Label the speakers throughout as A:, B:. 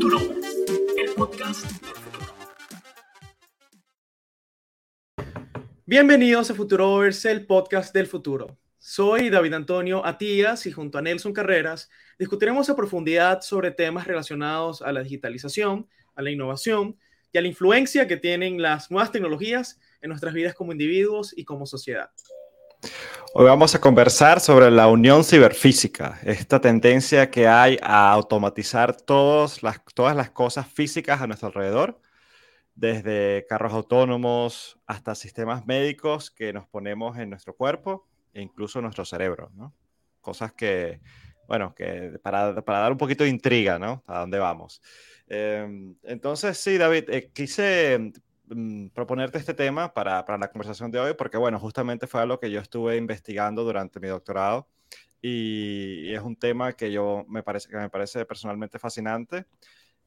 A: Futuro, el podcast del futuro.
B: Bienvenidos a Futurovers, el podcast del futuro. Soy David Antonio Atías y junto a Nelson Carreras discutiremos a profundidad sobre temas relacionados a la digitalización, a la innovación y a la influencia que tienen las nuevas tecnologías en nuestras vidas como individuos y como sociedad.
C: Hoy vamos a conversar sobre la unión ciberfísica, esta tendencia que hay a automatizar todas las, todas las cosas físicas a nuestro alrededor, desde carros autónomos hasta sistemas médicos que nos ponemos en nuestro cuerpo e incluso nuestro cerebro, ¿no? Cosas que, bueno, que para, para dar un poquito de intriga, ¿no? A dónde vamos. Em, entonces, sí, David, eh, quise proponerte este tema para, para, la conversación de hoy, porque bueno, justamente fue algo que yo estuve investigando durante mi doctorado y, es un tema que yo me parece, que me parece personalmente fascinante,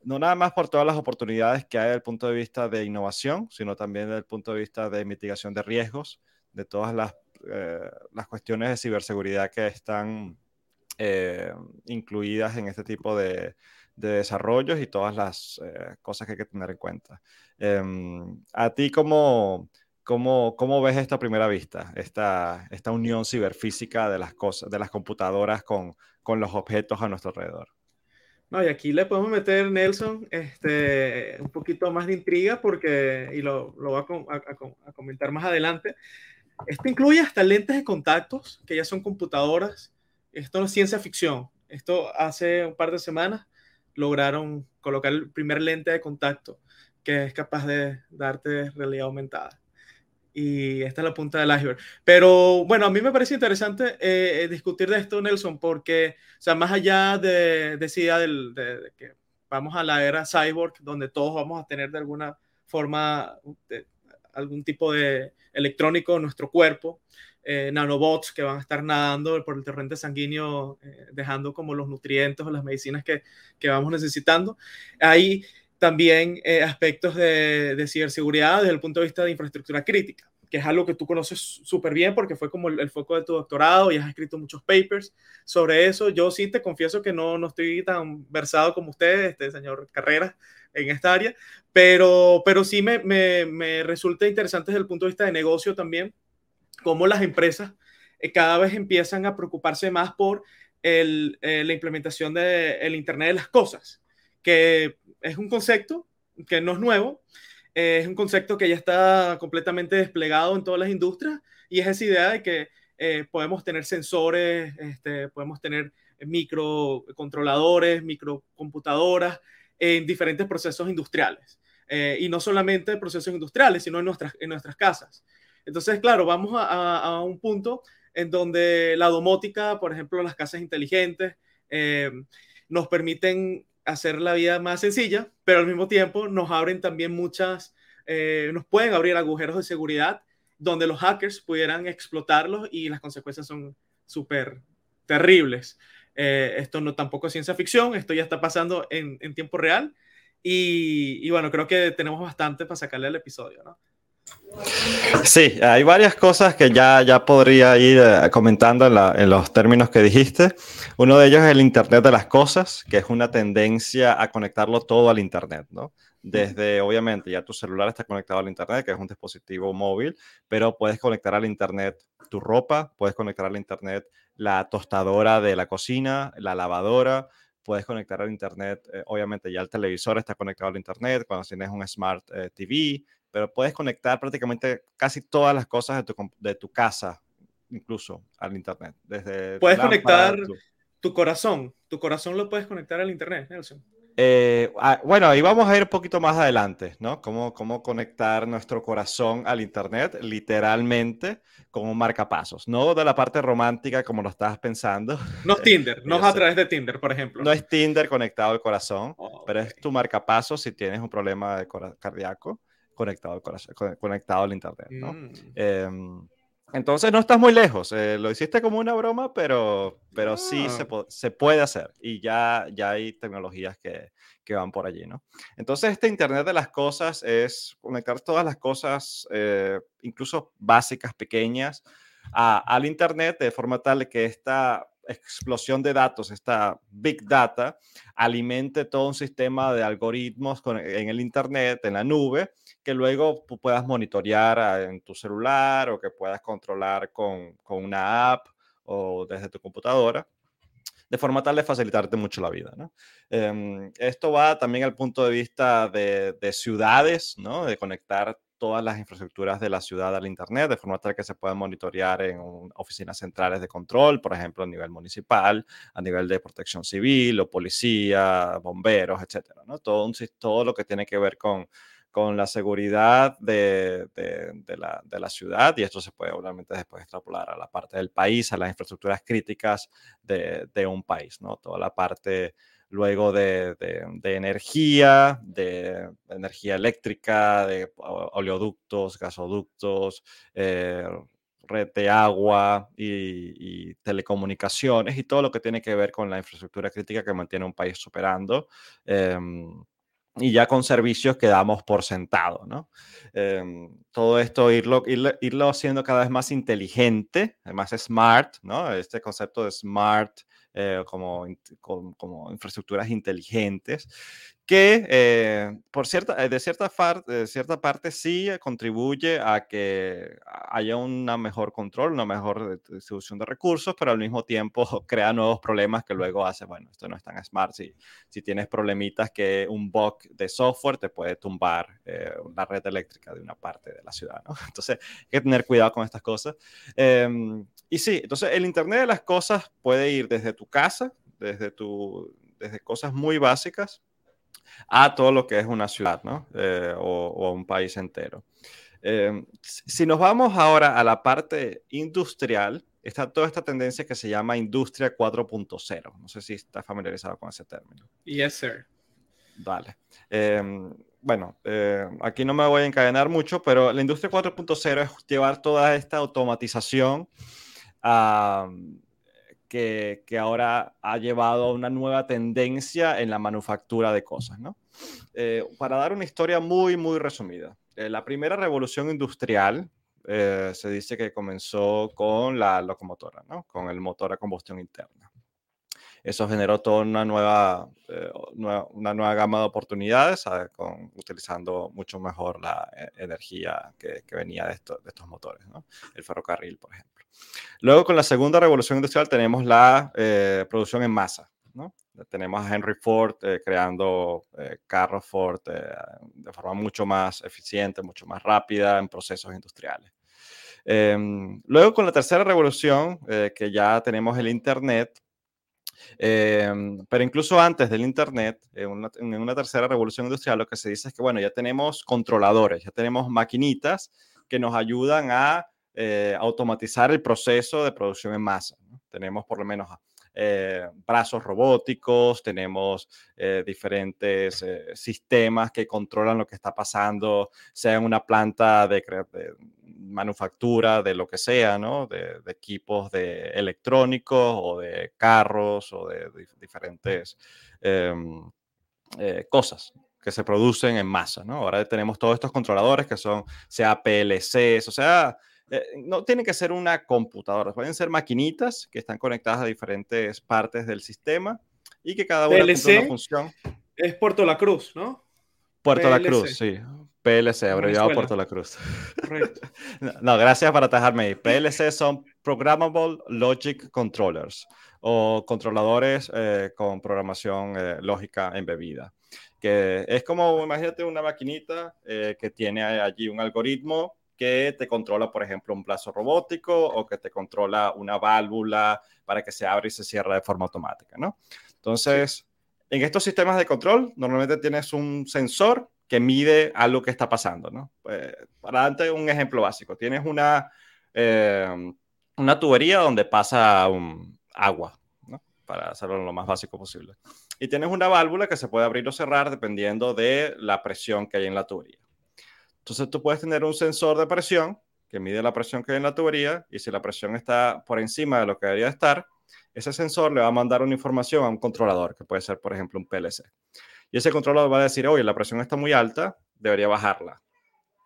C: no nada más por todas las oportunidades que hay desde el punto de vista de innovación, sino también desde el punto de vista de mitigación de riesgos, de todas las, eh, las cuestiones de ciberseguridad que están eh, incluidas en este tipo de, de desarrollos y todas las eh, cosas que hay que tener en cuenta. Em, ¿A ti cómo, cómo, cómo, ves esta primera vista, esta, esta unión ciberfísica de las cosas, de las computadoras con, con los objetos a nuestro alrededor?
B: No, y aquí le podemos meter, Nelson, este, un poquito más de intriga porque, y lo, lo voy a, a, a, comentar más adelante, esto incluye hasta lentes de contactos, que ya son computadoras. Esto no es ciencia ficción. Esto hace un par de semanas lograron colocar el primer lente de contacto que es capaz de darte realidad aumentada. Y esta es la punta del iceberg. Pero bueno, a mí me parece interesante eh, discutir de esto, Nelson, porque, o sea, más allá de, de esa idea del, de, de, que vamos a la era cyborg, donde todos vamos a tener de alguna forma algún tipo de electrónico en nuestro cuerpo, eh, nanobots que van a estar nadando por el torrente sanguíneo, eh, dejando como los nutrientes o las medicinas que, que vamos necesitando. Hay también eh, aspectos de, de, ciberseguridad desde el punto de vista de infraestructura crítica, que es algo que tú conoces súper bien porque fue como el, el, foco de tu doctorado y has escrito muchos papers sobre eso. Yo sí te confieso que no, no estoy tan versado como usted, este señor Carreras, en esta área, pero, pero sí me, me, me resulta interesante desde el punto de vista de negocio también cómo las empresas eh, cada vez empiezan a preocuparse más por el, eh, la implementación del de Internet de las Cosas, que es un concepto que no es nuevo, es un concepto que ya está completamente desplegado en todas las industrias y es esa idea de que eh, podemos tener sensores, este, podemos tener microcontroladores, microcomputadoras en diferentes procesos industriales. Eh, y no solamente procesos industriales, sino en nuestras, en nuestras casas. Entonces, claro, vamos a, a, a, un punto en donde la domótica, por ejemplo, las casas inteligentes, eh, nos permiten hacer la vida más sencilla, pero al mismo tiempo nos abren también muchas, eh, nos pueden abrir agujeros de seguridad donde los hackers pudieran explotarlos y las consecuencias son súper terribles. Eh, esto no tampoco es ciencia ficción, esto ya está pasando en, en tiempo real y, y, bueno, creo que tenemos bastante para sacarle al episodio, ¿no?
C: Sí, hay varias cosas que ya, ya podría ir eh, comentando en, la, en, los términos que dijiste. Uno de ellos es el Internet de las Cosas, que es una tendencia a conectarlo todo al Internet, ¿no? Desde, obviamente, ya tu celular está conectado al Internet, que es un dispositivo móvil, pero puedes conectar al Internet tu ropa, puedes conectar al Internet la tostadora de la cocina, la lavadora, puedes conectar al Internet, eh, obviamente ya el televisor está conectado al Internet, cuando tienes un Smart eh, TV, pero puedes conectar prácticamente casi todas las cosas de tu, de tu casa, incluso al Internet. Desde
B: puedes conectar tu... tu... corazón, tu corazón lo puedes conectar al Internet, Nelson.
C: Eh, ah, bueno, ahí vamos a ir un poquito más adelante, ¿no? Cómo, cómo conectar nuestro corazón al Internet, literalmente, como un marcapasos. No de la parte romántica como lo estabas pensando.
B: No es Tinder, no es a través de Tinder, por ejemplo.
C: No es Tinder conectado al corazón, oh, pero es tu marcapasos si tienes un problema de cardíaco conectado al corazón, conectado al internet, ¿no? Mm. Eh, entonces no estás muy lejos. Eh, lo hiciste como una broma, pero, pero ah. sí se, se, puede hacer y ya, ya hay tecnologías que, que, van por allí, ¿no? Entonces este Internet de las cosas es conectar todas las cosas, eh, incluso básicas, pequeñas, a, al Internet de forma tal que esta, explosión de datos, esta big data, alimente todo un sistema de algoritmos en el Internet, en la nube, que luego puedas monitorear en tu celular o que puedas controlar con, con una app o desde tu computadora de forma tal de facilitarte mucho la vida. ¿no? Em, esto va también al punto de vista de, de, ciudades, ¿no? de conectar todas las infraestructuras de la ciudad al Internet, de forma tal que se puedan monitorear en oficinas centrales de control, por ejemplo, a nivel municipal, a nivel de protección civil o policía, bomberos, etcétera. ¿no? Todo, un, todo lo que tiene que ver con con la seguridad de, de, la, de, la, ciudad y esto se puede obviamente después extrapolar a la parte del país, a las infraestructuras críticas de, un país, ¿no? Toda la parte luego de, energía, de energía eléctrica, de oleoductos, gasoductos, eh, red de agua y, telecomunicaciones y todo lo que tiene que ver con la infraestructura crítica que mantiene un país operando. Em, y ya con servicios que damos por sentado, ¿no? Em, todo esto irlo, irlo, haciendo cada vez más inteligente, más smart, ¿no? Este concepto de smart eh, como, como, como, infraestructuras inteligentes, que eh, por cierta, eh, de, cierta de cierta parte sí contribuye a que haya un mejor control, una mejor distribución de recursos, pero al mismo tiempo crea nuevos problemas que luego hace, bueno, esto no es tan smart. Si, si tienes problemitas que un bug de software te puede tumbar la red eléctrica de una parte de la ciudad, ¿no? Entonces hay que tener cuidado con estas cosas. Em, y sí, entonces el Internet de las Cosas puede ir desde tu casa, desde, tu, desde cosas muy básicas, a todo lo que es una ciudad, ¿no? Eh, o, un país entero. Eh, si nos vamos ahora a la parte industrial, está toda esta tendencia que se llama Industria 4.0. No sé si está familiarizado con ese término.
B: Yes, sir.
C: Vale. Em, bueno, eh, aquí no me voy a encadenar mucho, pero la Industria 4.0 es llevar toda esta automatización que, que, ahora ha llevado a una nueva tendencia en la manufactura de cosas, ¿no? Eh, para dar una historia muy, muy resumida, eh, la primera revolución industrial eh, se dice que comenzó con la locomotora, ¿no? Con el motor a combustión interna. Eso generó toda una nueva, una nueva gama de oportunidades, con, utilizando mucho mejor la energía que, que venía de, de, estos motores, ¿no? El ferrocarril, por ejemplo. Luego, con la segunda revolución industrial, tenemos la eh, producción en masa. Tenemos a Henry Ford eh, creando eh, carros Ford de forma mucho más eficiente, mucho más rápida en procesos industriales. Em, luego, con la tercera revolución, que ya tenemos el Internet, em, pero incluso antes del Internet, en una, en una, tercera revolución industrial, lo que se dice es que, bueno, ya tenemos controladores, ya tenemos maquinitas que nos ayudan a eh, automatizar el proceso de producción en masa. Tenemos por lo menos eh, brazos robóticos, tenemos eh, diferentes sistemas que controlan lo que está pasando, sea en una planta de, manufactura, de lo que sea, de, equipos de electrónicos o de carros o de, diferentes em, cosas que se producen en masa. Ahora tenemos todos estos controladores que son, sea PLCs, o sea, eh, no tiene que ser una computadora, pueden ser maquinitas que están conectadas a diferentes partes del sistema y que cada una
B: cumple una función. Es Puerto La Cruz, ¿no?
C: Puerto La Cruz, sí. PLC, abreviado Puerto La Cruz. Correcto. no, gracias por atajarme ahí. PLC son Programmable Logic Controllers o controladores eh, con programación eh, lógica embebida. Que es como, imagínate una maquinita que tiene allí un algoritmo que te controla, por ejemplo, un plazo robótico o que te controla una válvula para que se abra y se cierre de forma automática, ¿no? Entonces, en estos sistemas de control, normalmente tienes un sensor que mide algo que está pasando, ¿no? Pues, para darte un ejemplo básico, tienes una, eh, una tubería donde pasa un agua, ¿no? Para hacerlo lo más básico posible. Y tienes una válvula que se puede abrir o cerrar dependiendo de la presión que hay en la tubería. Entonces tú puedes tener un sensor de presión que mide la presión que hay en la tubería y si la presión está por encima de lo que debería estar, ese sensor le va a mandar una información a un controlador, que puede ser, por ejemplo, un PLC. Y ese controlador va a decir, oye, la presión está muy alta, debería bajarla.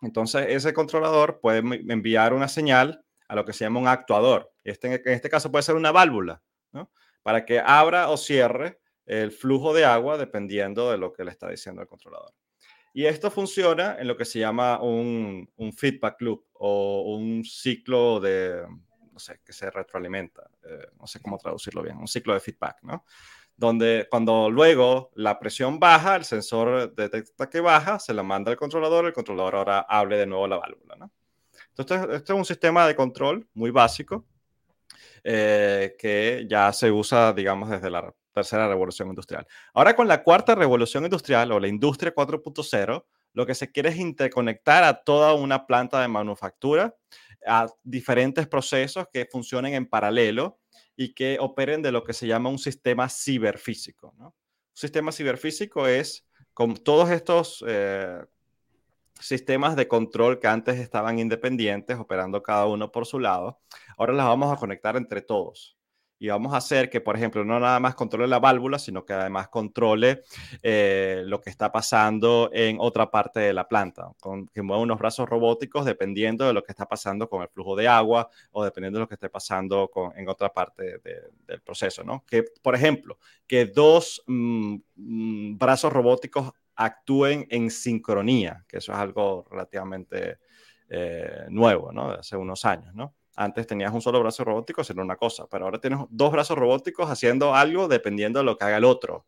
C: Entonces, ese controlador puede enviar una señal a lo que se llama un actuador. Este, en este caso puede ser una válvula. ¿no? Para que abra o cierre el flujo de agua dependiendo de lo que le está diciendo el controlador. Y esto funciona en lo que se llama un, feedback loop o un ciclo de, no sé, que se retroalimenta. Eh, no sé cómo traducirlo bien, un ciclo de feedback, ¿no? Donde cuando luego la presión baja, el sensor detecta que baja, se la manda al controlador, el controlador ahora hable de nuevo la válvula, ¿no? Entonces, esto es un sistema de control muy básico eh, que ya se usa, digamos, desde la tercera revolución industrial. Ahora con la cuarta revolución industrial o la industria 4.0, lo que se quiere es interconectar a toda una planta de manufactura, a diferentes procesos que funcionen en paralelo y que operen de lo que se llama un sistema ciberfísico. Un sistema ciberfísico es con todos estos eh, sistemas de control que antes estaban independientes, operando cada uno por su lado, ahora las vamos a conectar entre todos y vamos a hacer que, por ejemplo, no nada más controle la válvula, sino que además controle eh, lo que está pasando en otra parte de la planta, con, que mueva unos brazos robóticos dependiendo de lo que está pasando con el flujo de agua o dependiendo de lo que esté pasando con, en otra parte del proceso, ¿no? Que, por ejemplo, que dos mm, mm, brazos robóticos actúen en sincronía, que eso es algo relativamente eh, nuevo, ¿no? De hace unos años, ¿no? Antes tenías un solo brazo robótico haciendo una cosa, pero ahora tienes dos brazos robóticos haciendo algo dependiendo de lo que haga el otro.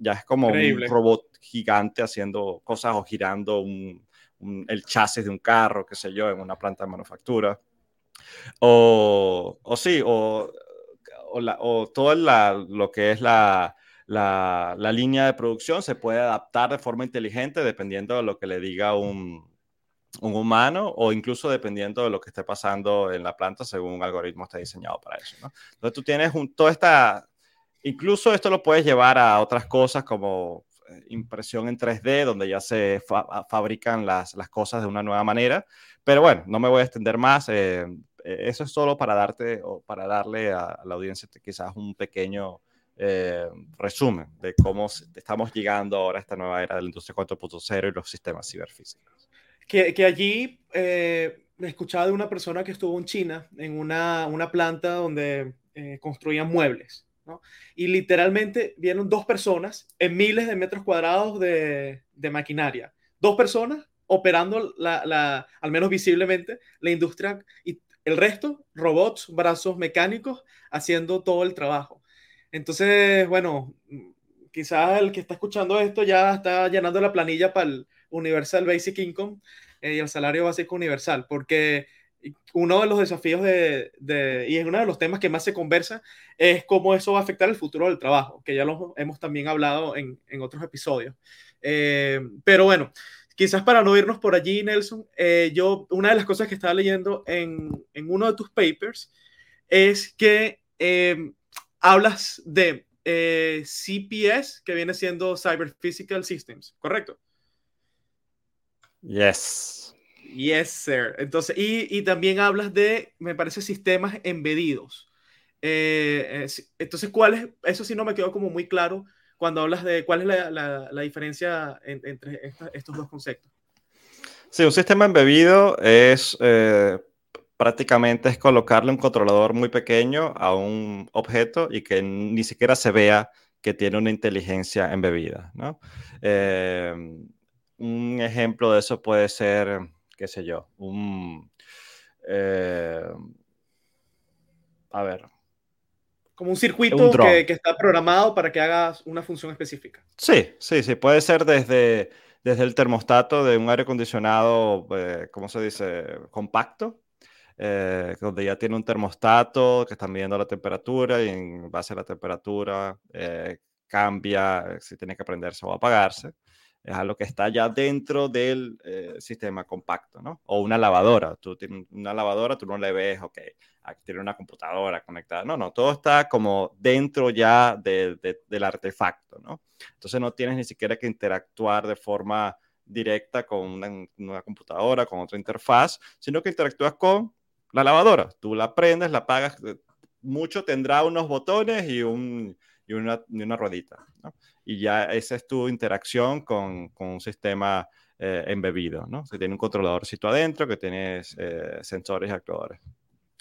C: ya es como un robot gigante haciendo cosas o girando el chasis de un carro, qué sé yo, en una planta de manufactura. O, o sí, o, o, todo lo que es la, la, la, línea de producción se puede adaptar de forma inteligente dependiendo de lo que le diga un, un humano o incluso dependiendo de lo que esté pasando en la planta según un algoritmo está diseñado para eso. ¿no? Entonces tú tienes un, toda esta, incluso esto lo puedes llevar a otras cosas como eh, impresión en 3D, donde ya se fabrican las, las, cosas de una nueva manera. Pero bueno, no me voy a extender más. Eh, eh, eso es solo para darte o para darle a, la audiencia quizás un pequeño resumen de cómo estamos llegando ahora a esta nueva era de la industria 4.0 y los sistemas ciberfísicos
B: que, allí eh, escuchaba de una persona que estuvo en China, en una, una planta donde eh, construían muebles. Y literalmente vieron dos personas en miles de metros cuadrados de, de maquinaria. Dos personas operando, la, la, al menos visiblemente, la industria y el resto, robots, brazos mecánicos, haciendo todo el trabajo. Entonces, bueno, quizás el que está escuchando esto ya está llenando la planilla para el, Universal Basic Income eh, y el salario básico universal, porque uno de los desafíos de, y es uno de los temas que más se conversa, es cómo eso va a afectar el futuro del trabajo, que ya lo hemos también hablado en, otros episodios. Eh, pero bueno, quizás para no irnos por allí, Nelson, eh, yo, una de las cosas que estaba leyendo en, en uno de tus papers es que hablas de CPS, que viene siendo Cyber Physical Systems, ¿correcto?
C: Yes.
B: Yes, sir. Entonces, y, también hablas de, me parece, sistemas embedidos. Eh, eh, entonces, ¿cuál es? Eso sí no me quedó como muy claro cuando hablas de cuál es la, diferencia entre estos dos conceptos.
C: Sí, un sistema embebido es eh, prácticamente es colocarle un controlador muy pequeño a un objeto y que ni siquiera se vea que tiene una inteligencia embebida, ¿no? Un ejemplo de eso puede ser, qué sé yo, un... Eh, a ver.
B: Como un circuito que, está programado para que hagas una función específica.
C: Sí, sí, sí. Puede ser desde, desde el termostato de un aire acondicionado, eh, ¿cómo se dice? Compacto, eh, donde ya tiene un termostato que está midiendo la temperatura y en base a la temperatura cambia si tiene que prenderse o apagarse es algo que está ya dentro del eh, sistema compacto, ¿no? O una lavadora. Tú tienes una lavadora, tú no le ves, ok, aquí tiene una computadora conectada. No, no, todo está como dentro ya del artefacto, ¿no? Entonces no tienes ni siquiera que interactuar de forma directa con una, una computadora, con otra interfaz, sino que interactúas con la lavadora. Tú la prendes, la apagas, eh, mucho tendrá unos botones y, un, y, una, y una ruedita, ¿no? y ya esa es tu interacción con, con un sistema eh, embebido, ¿no? Que tiene un controladorcito adentro, que tienes eh, sensores y actuadores.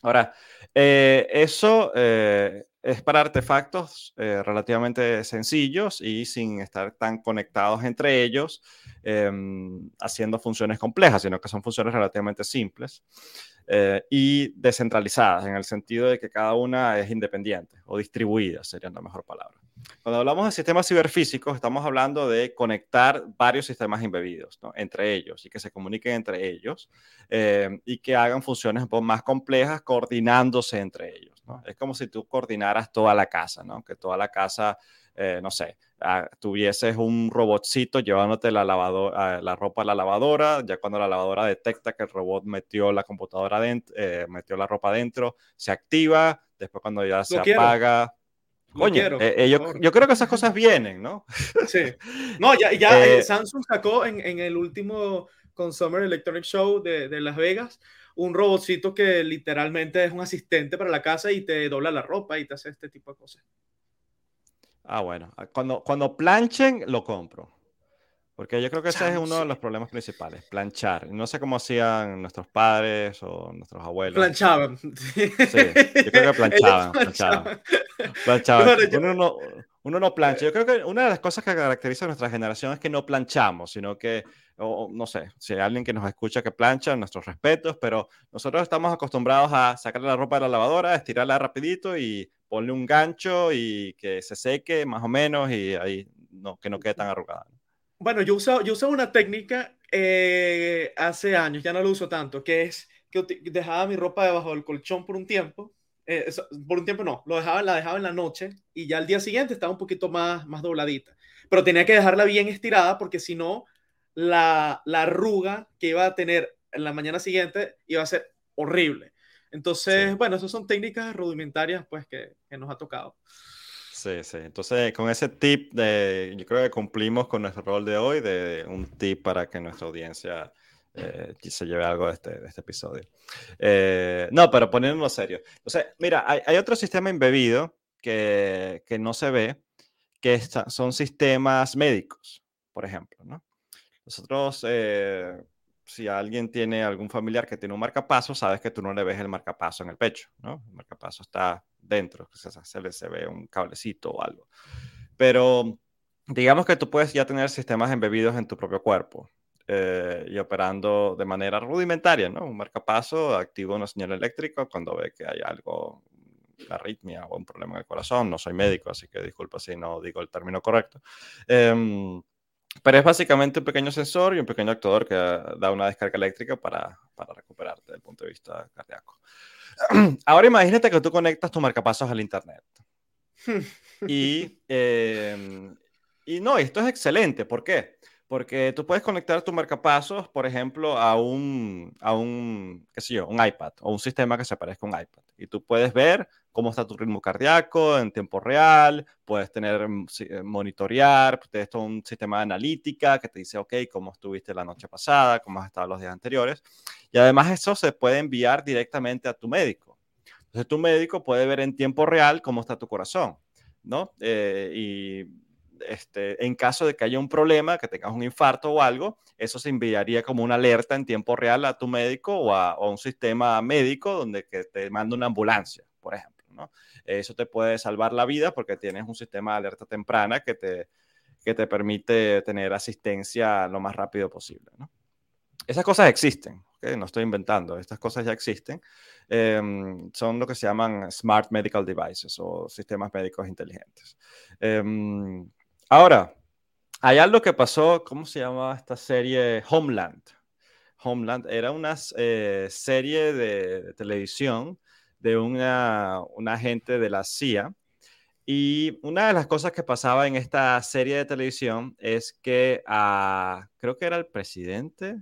C: Ahora, eh, eso eh, es para artefactos eh, relativamente sencillos y sin estar tan conectados entre ellos, em, haciendo funciones complejas, sino que son funciones relativamente simples. Eh, y descentralizadas, en el sentido de que cada una es independiente o distribuida, sería la mejor palabra. Cuando hablamos de sistemas ciberfísicos, estamos hablando de conectar varios sistemas embebidos ¿no? entre ellos y que se comuniquen entre ellos eh, y que hagan funciones más complejas coordinándose entre ellos. ¿No? Es como si tú coordinaras toda la casa, ¿no? que toda la casa eh, no sé, ah, tuvieses un robotcito llevándote la, lavadora, la ropa a la lavadora, ya cuando la lavadora detecta que el robot metió la computadora dentro, eh, metió la ropa dentro, se activa, después cuando ya se apaga. Coño, eh, yo, yo, creo que esas cosas vienen, ¿no?
B: Sí. No, ya, ya Samsung sacó en, en, el último Consumer Electronic Show de, de Las Vegas un robotcito que literalmente es un asistente para la casa y te dobla la ropa y te hace este tipo de cosas.
C: Ah, bueno. Ah, cuando, cuando planchen, lo compro. Porque yo creo que ese es uno de los problemas principales, planchar. No sé cómo hacían nuestros padres o nuestros abuelos.
B: Planchaban.
C: Sí, yo creo que planchaban. planchaban. planchaban. Uno, no, uno no plancha. Yo creo que una de las cosas que caracteriza a nuestra generación es que no planchamos, sino que, o, no sé, si hay alguien que nos escucha que plancha, nuestros respetos, pero nosotros estamos acostumbrados a sacar la ropa de la lavadora, estirarla rapidito y ponle un gancho y que se seque más o menos y ahí no, que no quede tan arrugada.
B: Bueno, yo uso, yo una técnica eh, hace años, ya no lo uso tanto, que es que dejaba mi ropa debajo del colchón por un tiempo. Eh, por un tiempo no, lo dejaba, la dejaba en la noche y ya al día siguiente estaba un poquito más, más dobladita. Pero tenía que dejarla bien estirada porque si no, la, la arruga que iba a tener en la mañana siguiente iba a ser horrible. Entonces, bueno, esas son técnicas rudimentarias pues que, que, nos ha tocado.
C: Sí, sí. Entonces, con ese tip, de, yo creo que cumplimos con nuestro rol de hoy, de un tip para que nuestra audiencia eh, se lleve algo de este, de este episodio. Eh, no, pero poniéndolo serio. O sea, mira, hay, hay otro sistema embebido que, que no se ve, que son sistemas médicos, por ejemplo, ¿no? Nosotros... Eh, si alguien tiene algún familiar que tiene un marcapaso, sabes que tú no le ves el marcapaso en el pecho, ¿no? El marcapaso está dentro, se, le, se ve un cablecito o algo. Pero digamos que tú puedes ya tener sistemas embebidos en tu propio cuerpo eh, y operando de manera rudimentaria, ¿no? Un marcapaso activa una señal eléctrica cuando ve que hay algo, arritmia o un problema en el corazón. No soy médico, así que disculpa si no digo el término correcto. Eh, pero es básicamente un pequeño sensor y un pequeño actuador que da una descarga eléctrica para, para recuperarte desde el punto de vista cardíaco. Ahora imagínate que tú conectas tu marcapasos al Internet. y, eh, y no, esto es excelente. ¿Por qué? Porque tú puedes conectar tu marcapasos, por ejemplo, a un, a un, qué sé yo, un iPad o un sistema que se parezca a un iPad. Y tú puedes ver cómo está tu ritmo cardíaco en tiempo real, puedes tener, mm, eh, monitorear, tienes todo un sistema de analítica que te dice, ok, cómo estuviste la noche pasada, cómo has estado los días anteriores. Y además eso se puede enviar directamente a tu médico. Entonces tu médico puede ver en tiempo real cómo está tu corazón, ¿no? Eh, y este, en caso de que haya un problema, que tengas un infarto o algo, eso se enviaría como una alerta en tiempo real a tu médico o a, un sistema médico donde que te manda una ambulancia, por ejemplo. ¿no? Eso te puede salvar la vida porque tienes un sistema de alerta temprana que te, que te permite tener asistencia lo más rápido posible. ¿no? Esas cosas existen, no estoy inventando, estas cosas ya existen. Em, son lo que se llaman Smart Medical Devices o sistemas médicos inteligentes. Em, Ahora, hay algo que pasó, ¿cómo se llama esta serie? Homeland. Homeland era una eh, serie de, televisión de una, agente de la CIA. Y una de las cosas que pasaba en esta serie de televisión es que creo que era el presidente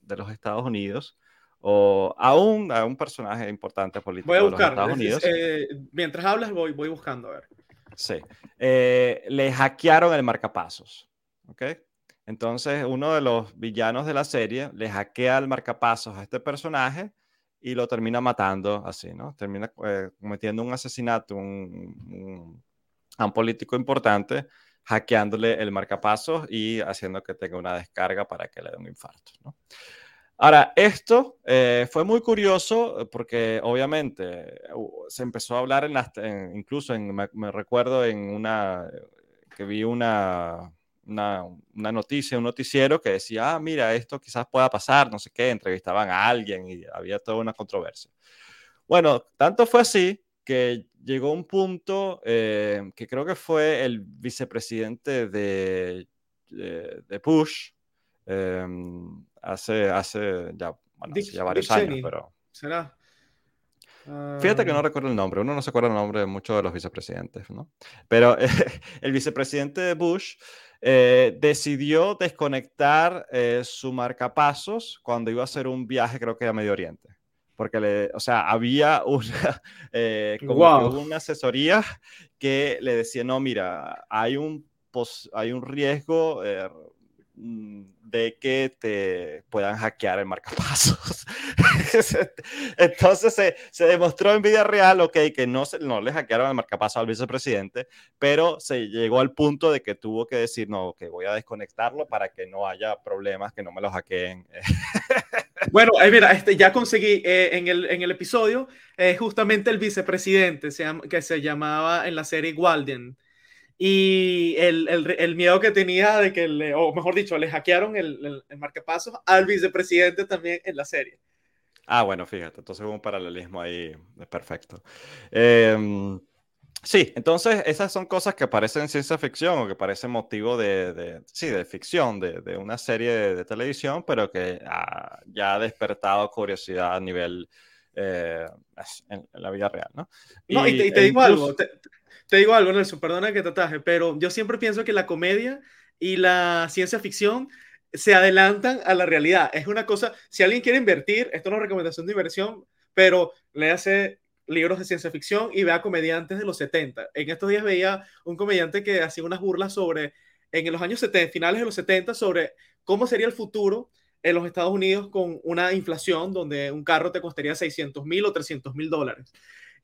C: de los Estados Unidos, o a un, a un personaje importante político
B: voy a
C: buscar, de los Estados Unidos.
B: Eh, mientras hablas, voy, voy buscando a ver.
C: Sí. Eh, le hackearon el marcapasos. ¿Ok? Entonces, uno de los villanos de la serie le hackea el marcapasos a este personaje y lo termina matando así, ¿no? Termina eh, cometiendo un asesinato a un político importante, hackeándole el marcapasos y haciendo que tenga una descarga para que le dé un infarto, ¿no? Ahora, esto eh, fue muy curioso eh, porque obviamente se empezó a hablar en las, incluso en, me, recuerdo en una, que vi una, una, noticia, un noticiero que decía, ah, mira, esto quizás pueda pasar, no sé qué, entrevistaban a alguien y había toda una controversia. Bueno, tanto fue así que llegó un punto eh, que creo que fue el vicepresidente de, de, Bush, em, hace, hace ya, ya varios años, pero...
B: ¿Será?
C: Fíjate que no ah. recuerdo el nombre, uno no se acuerda el nombre de muchos de los vicepresidentes, ¿no? Pero el vicepresidente de Bush eh, decidió desconectar eh, su marcapasos cuando iba a hacer un viaje, creo que a Medio Oriente. Porque, le, o sea, había una, eh, como una asesoría que le decía, no, mira, hay un, hay un riesgo Mm, de que te puedan hackear el marcapasos. Entonces se, se, demostró en vida real, ok, que no, se, no le hackearon el marcapasos al vicepresidente, pero se llegó al punto de que tuvo que decir, no, que voy a desconectarlo para que no haya problemas, que no me lo hackeen.
B: Bueno, ahí mira, este, ya conseguí eh, en, el, en el episodio eh, justamente el vicepresidente que se llamaba en la serie Walden y el, el, el, miedo que tenía de que, le, o mejor dicho, le hackearon el, el, marcapasos al vicepresidente también en la serie.
C: Ah, bueno, fíjate, entonces hubo un paralelismo ahí perfecto. Em, sí, entonces esas son cosas que parecen ciencia ficción o que parecen motivo de, de sí, de ficción, de, de una serie de, televisión, pero que ya ha despertado curiosidad a nivel eh, en, la vida real, ¿no?
B: no, y te, te digo algo, te digo algo, Nelson, perdona que te ataje, pero yo siempre pienso que la comedia y la ciencia ficción se adelantan a la realidad. Es una cosa, si alguien quiere invertir, esto no es recomendación de inversión, pero le hace libros de ciencia ficción y vea comediantes de los 70. En estos días veía un comediante que hacía unas burlas sobre, en los años 70, finales de los 70, sobre cómo sería el futuro en los Estados Unidos con una inflación donde un carro te costaría 600 mil o 300 mil dólares.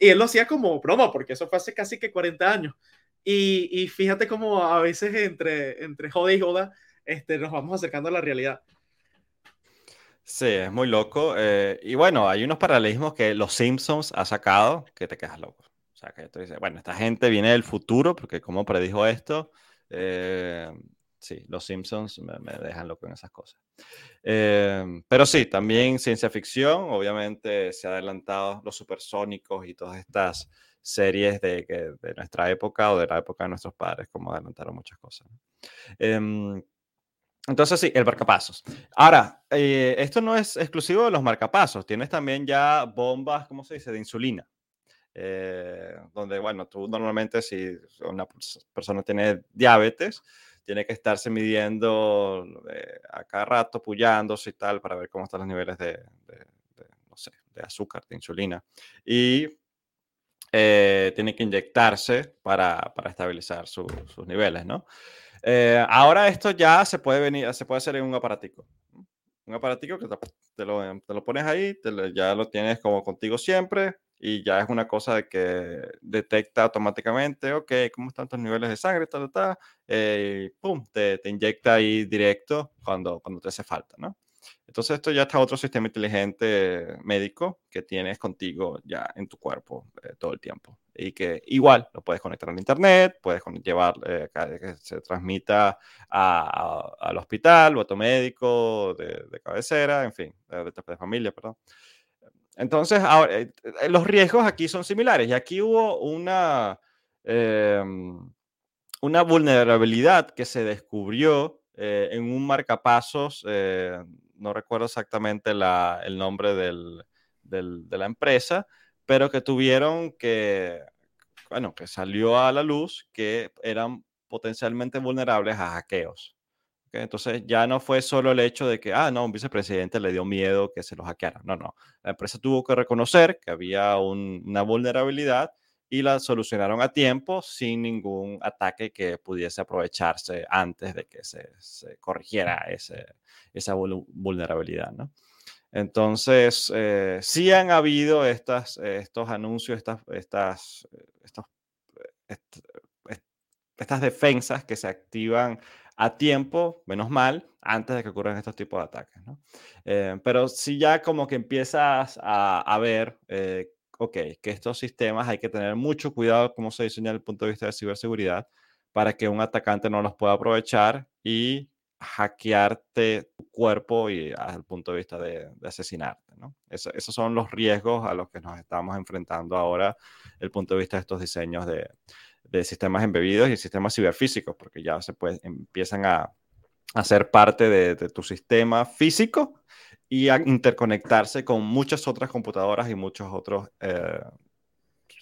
B: Y él lo hacía como broma, porque eso fue hace casi que 40 años. Y, y fíjate cómo a veces entre, entre joda y joda este, nos vamos acercando a la realidad.
C: Sí, es muy loco. Eh, y bueno, hay unos paralelismos que los Simpsons ha sacado que te quedas loco. O sea, que tú dices, bueno, esta gente viene del futuro, porque como predijo esto, eh, sí, los Simpsons me, dejan loco en esas cosas. Eh, pero sí, también ciencia ficción, obviamente se ha adelantado los supersónicos y todas estas series de, de, nuestra época o de la época de nuestros padres, como adelantaron muchas cosas. Em, entonces sí, el marcapasos. Ahora, eh, esto no es exclusivo de los marcapasos, tienes también ya bombas, ¿cómo se dice?, de insulina. Eh, donde, bueno, tú normalmente si una persona tiene diabetes, tiene que estarse midiendo eh, a cada rato, pullándose y tal, para ver cómo están los niveles de, no sé, de azúcar, de insulina. Y eh, tiene que inyectarse para, para estabilizar sus niveles, ¿no? Eh, ahora esto ya se puede, venir, se puede hacer en un aparatico. Un aparatico que te, lo, te lo, pones ahí, ya lo tienes como contigo siempre, y ya es una cosa de que detecta automáticamente, ok, cómo están tus niveles de sangre, tal, tal, eh, pum, te, te, inyecta ahí directo cuando, cuando te hace falta, ¿no? Entonces esto ya está otro sistema inteligente médico que tienes contigo ya en tu cuerpo eh, todo el tiempo y que igual lo puedes conectar al internet, puedes llevar eh, que se transmita a, al hospital o a tu médico de, de cabecera, en fin, de, de familia, perdón. Entonces, eh, eh, los riesgos aquí son similares y aquí hubo una, em, una vulnerabilidad que se descubrió eh, en un marcapasos, no recuerdo exactamente el nombre del, de la empresa, pero que tuvieron que, bueno, que salió a la luz que eran potencialmente vulnerables a hackeos. Entonces ya no fue solo el hecho de que, ah, no, un vicepresidente le dio miedo que se lo hackearan. No, no. La empresa tuvo que reconocer que había una vulnerabilidad y la solucionaron a tiempo sin ningún ataque que pudiese aprovecharse antes de que se, corrigiera ese, esa vulnerabilidad, ¿no? Entonces, eh, sí han habido estas, estos anuncios, estas, estas, estos, estas defensas que se activan a tiempo, menos mal, antes de que ocurran estos tipos de ataques. Eh, pero si ya como que empiezas a, ver, eh, ok, que estos sistemas hay que tener mucho cuidado cómo se diseña desde el punto de vista de ciberseguridad para que un atacante no los pueda aprovechar y hackearte tu cuerpo y desde el punto de vista de, asesinarte. ¿no? esos son los riesgos a los que nos estamos enfrentando ahora, el punto de vista de estos diseños de, de sistemas embebidos y sistemas ciberfísicos, porque ya se puede, empiezan a, a ser parte de, tu sistema físico y a interconectarse con muchas otras computadoras y muchos otros eh,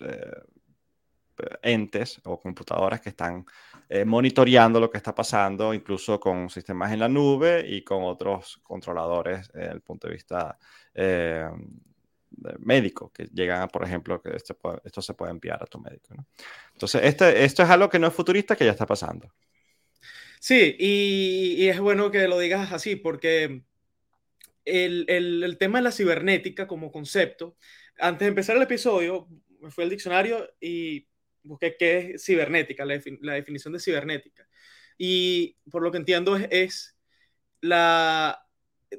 C: eh, entes o computadoras que están eh, monitoreando lo que está pasando, incluso con sistemas en la nube y con otros controladores desde el punto de vista médico, que llegan por ejemplo, que este esto se puede enviar a tu médico. Entonces, este, esto es algo que no es futurista, que ya está pasando.
B: Sí, y, es bueno que lo digas así, porque el, el, tema de la cibernética como concepto, antes de empezar el episodio, me fui al diccionario y busqué qué es cibernética, la, definición de cibernética. Y por lo que entiendo es la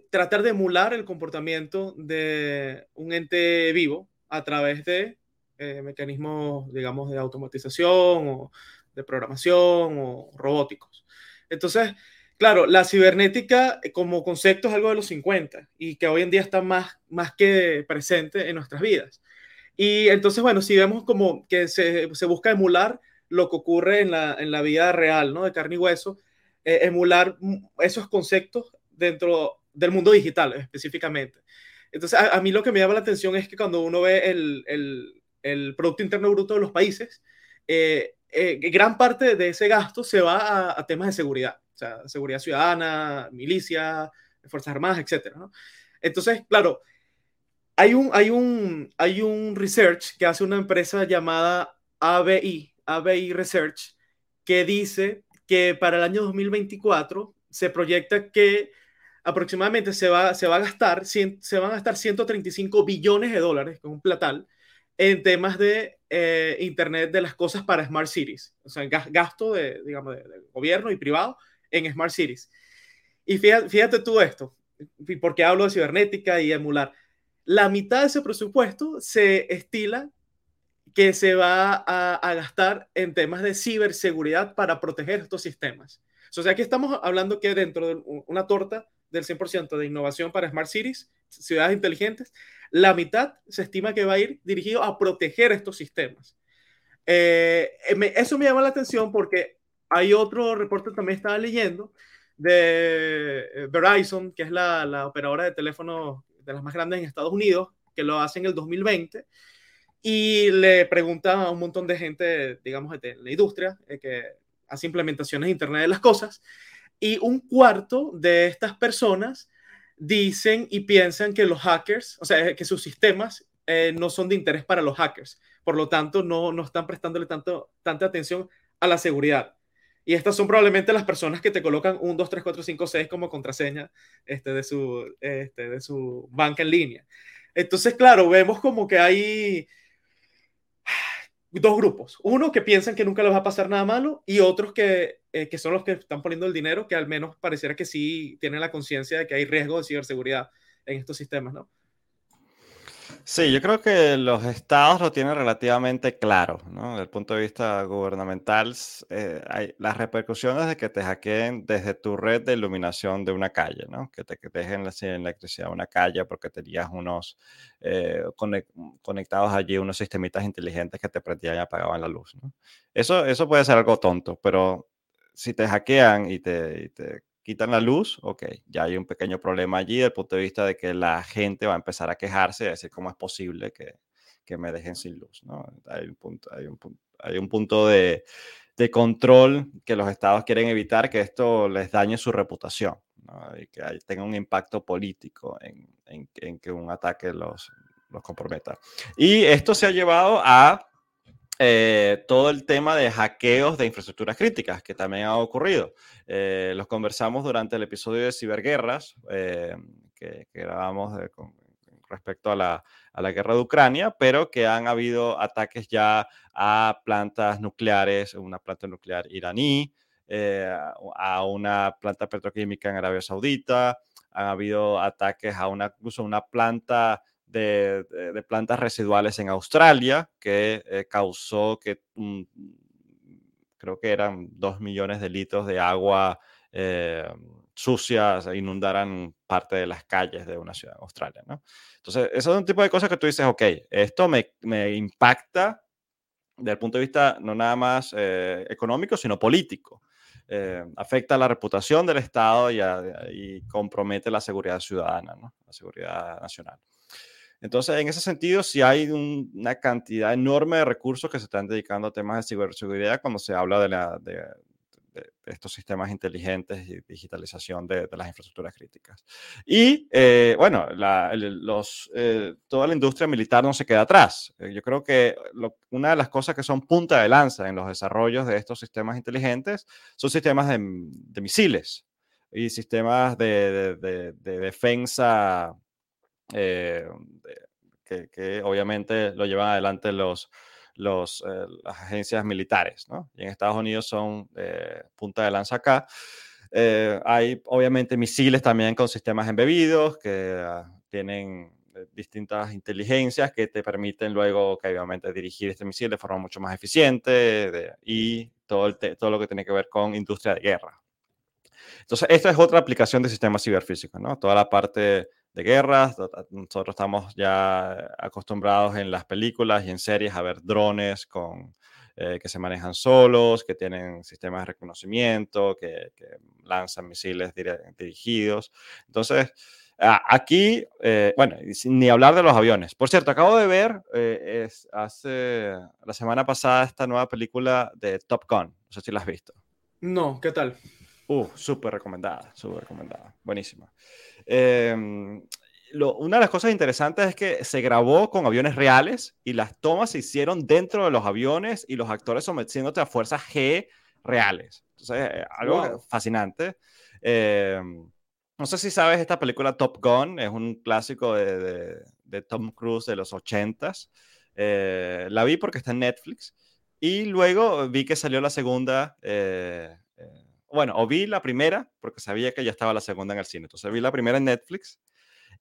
B: tratar de emular el comportamiento de un ente vivo a través de eh, mecanismos, digamos, de automatización o de programación o robóticos. Entonces, claro, la cibernética como concepto es algo de los 50 y que hoy en día está más, más que presente en nuestras vidas. Y entonces, bueno, si vemos como que se, se busca emular lo que ocurre en la, en la vida real, ¿no? De carne y hueso, eh, emular esos conceptos dentro del mundo digital específicamente. Entonces, a, mí lo que me llama la atención es que cuando uno ve el, el, Producto Interno Bruto de los países, eh, eh, gran parte de ese gasto se va a, temas de seguridad, o sea, seguridad ciudadana, milicia, Fuerzas Armadas, etc. ¿no? Entonces, claro, hay un, hay, un, hay un research que hace una empresa llamada ABI, ABI Research, que dice que para el año 2024 se proyecta que aproximadamente se va, se va a gastar, se van a gastar 135 billones de dólares, con un platal, en temas de eh, Internet de las cosas para Smart Cities, o sea, gasto de, digamos, de, gobierno y privado en Smart Cities. Y fíjate, fíjate tú esto, porque hablo de cibernética y emular. La mitad de ese presupuesto se estila que se va a, a gastar en temas de ciberseguridad para proteger estos sistemas. O sea, aquí estamos hablando que dentro de una torta del 100% de innovación para Smart Cities, ciudades inteligentes, la mitad se estima que va a ir dirigido a proteger estos sistemas. Eh, eso me llama la atención porque hay otro reporte que también estaba leyendo de eh, Verizon, que es la, la operadora de teléfonos de las más grandes en Estados Unidos, que lo hace en el 2020, y le pregunta a un montón de gente, digamos, de la industria, eh, que hace implementaciones de Internet de las Cosas, y un cuarto de estas personas dicen y piensan que los hackers, o sea, que sus sistemas eh, no son de interés para los hackers. Por lo tanto, no, no están prestándole tanto, tanta atención a la seguridad. Y estas son probablemente las personas que te colocan 1, 2, 3, 4, 5, 6 como contraseña este, de, su, este, de su banca en línea. Entonces, claro, vemos como que hay dos grupos. Uno que piensan que nunca les va a pasar nada malo y otros que, eh, que son los que están poniendo el dinero, que al menos pareciera que sí tienen la conciencia de que hay riesgo de ciberseguridad en estos sistemas, ¿no?
C: Sí, yo creo que los estados lo tienen relativamente claro, ¿no? Desde el punto de vista gubernamental, eh, hay las repercusiones de que te hackeen desde tu red de iluminación de una calle, ¿no? Que te que dejen la electricidad de una calle porque tenías unos eh, conectados allí, unos sistemitas inteligentes que te prendían y apagaban la luz, ¿no? Eso, eso puede ser algo tonto, pero si te hackean y y te quitan la luz, ok, ya hay un pequeño problema allí desde el punto de vista de que la gente va a empezar a quejarse a decir cómo es posible que, que me dejen sin luz, ¿no? Hay un punto, hay un punto, hay un punto de, de, control que los estados quieren evitar que esto les dañe su reputación ¿no? y que tenga un impacto político en, en, en que un ataque los, los comprometa. Y esto se ha llevado a eh, todo el tema de hackeos de infraestructuras críticas, que también ha ocurrido. Eh, los conversamos durante el episodio de ciberguerras eh, que, grabamos con respecto a la, a la, guerra de Ucrania, pero que han habido ataques ya a plantas nucleares, una planta nuclear iraní, eh, a una planta petroquímica en Arabia Saudita, han habido ataques a una, incluso una planta de, plantas residuales en Australia que eh, causó que creo que eran dos millones de litros de agua eh, sucia inundaran parte de las calles de una ciudad en Australia. Entonces, eso es un tipo de cosas que tú dices, ok, esto me, impacta desde el punto de vista no nada más eh, económico, sino político. Eh, afecta la reputación del Estado y, compromete la seguridad ciudadana, ¿no? la seguridad nacional. Entonces, en ese sentido, sí hay una cantidad enorme de recursos que se están dedicando a temas de ciberseguridad cuando se habla de, la, de, estos sistemas inteligentes y digitalización de, las infraestructuras críticas. Y eh, bueno, los, eh, toda la industria militar no se queda atrás. Eh, yo creo que una de las cosas que son punta de lanza en los desarrollos de estos sistemas inteligentes son sistemas de, misiles y sistemas de, defensa que, que obviamente lo llevan adelante los los, eh, las agencias militares, ¿no? Y en Estados Unidos son eh, punta de lanza acá. Eh, hay obviamente misiles también con sistemas embebidos que ah, tienen distintas inteligencias que te permiten luego que obviamente dirigir este misil de forma mucho más eficiente y todo, el todo lo que tiene que ver con industria de guerra. Entonces, esta es otra aplicación de sistemas ciberfísicos, ¿no? Toda la parte de guerras. Nosotros estamos ya acostumbrados en las películas y en series a ver drones con, eh, que se manejan solos, que tienen sistemas de reconocimiento, que, lanzan misiles dirigidos. Entonces, aquí, eh, bueno, ni hablar de los aviones. Por cierto, acabo de ver eh, es, hace la semana pasada esta nueva película de Top Gun. No sé si la has visto.
B: No, ¿qué tal?
C: Uh, súper recomendada, súper recomendada. Buenísima. Em, una de las cosas interesantes es que se grabó con aviones reales y las tomas se hicieron dentro de los aviones y los actores sometiéndote a fuerzas G reales. Entonces, eh, algo fascinante. Em, no sé si sabes esta película Top Gun, es un clásico de, Tom Cruise de los 80s. Eh, la vi porque está en Netflix y luego vi que salió la segunda eh, bueno, o vi la primera, porque sabía que ya estaba la segunda en el cine. Entonces vi la primera en Netflix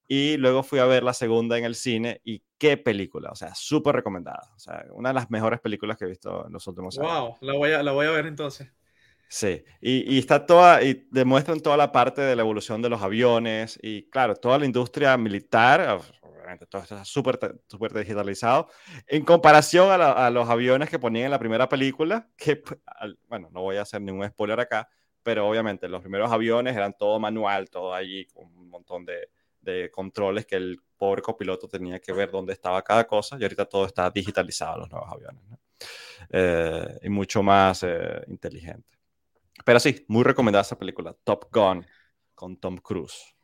C: y luego fui a ver la segunda en el cine y qué película, o sea, súper recomendada. O sea, una de las mejores películas que he visto en los últimos
B: años. Wow, la voy a, la voy a ver entonces.
C: Sí, y, y, está toda, y demuestran toda la parte de la evolución de los aviones y claro, toda la industria militar, obviamente todo está súper super digitalizado, en comparación a, a, los aviones que ponían en la primera película, que, bueno, no voy a hacer ningún spoiler acá, pero obviamente los primeros aviones eran todo manual, todo allí con un montón de, de controles que el pobre copiloto tenía que ver dónde estaba cada cosa y ahorita todo está digitalizado los nuevos aviones eh, y mucho más eh, inteligente. Pero sí, muy recomendada esa película, Top Gun, con Tom Cruise.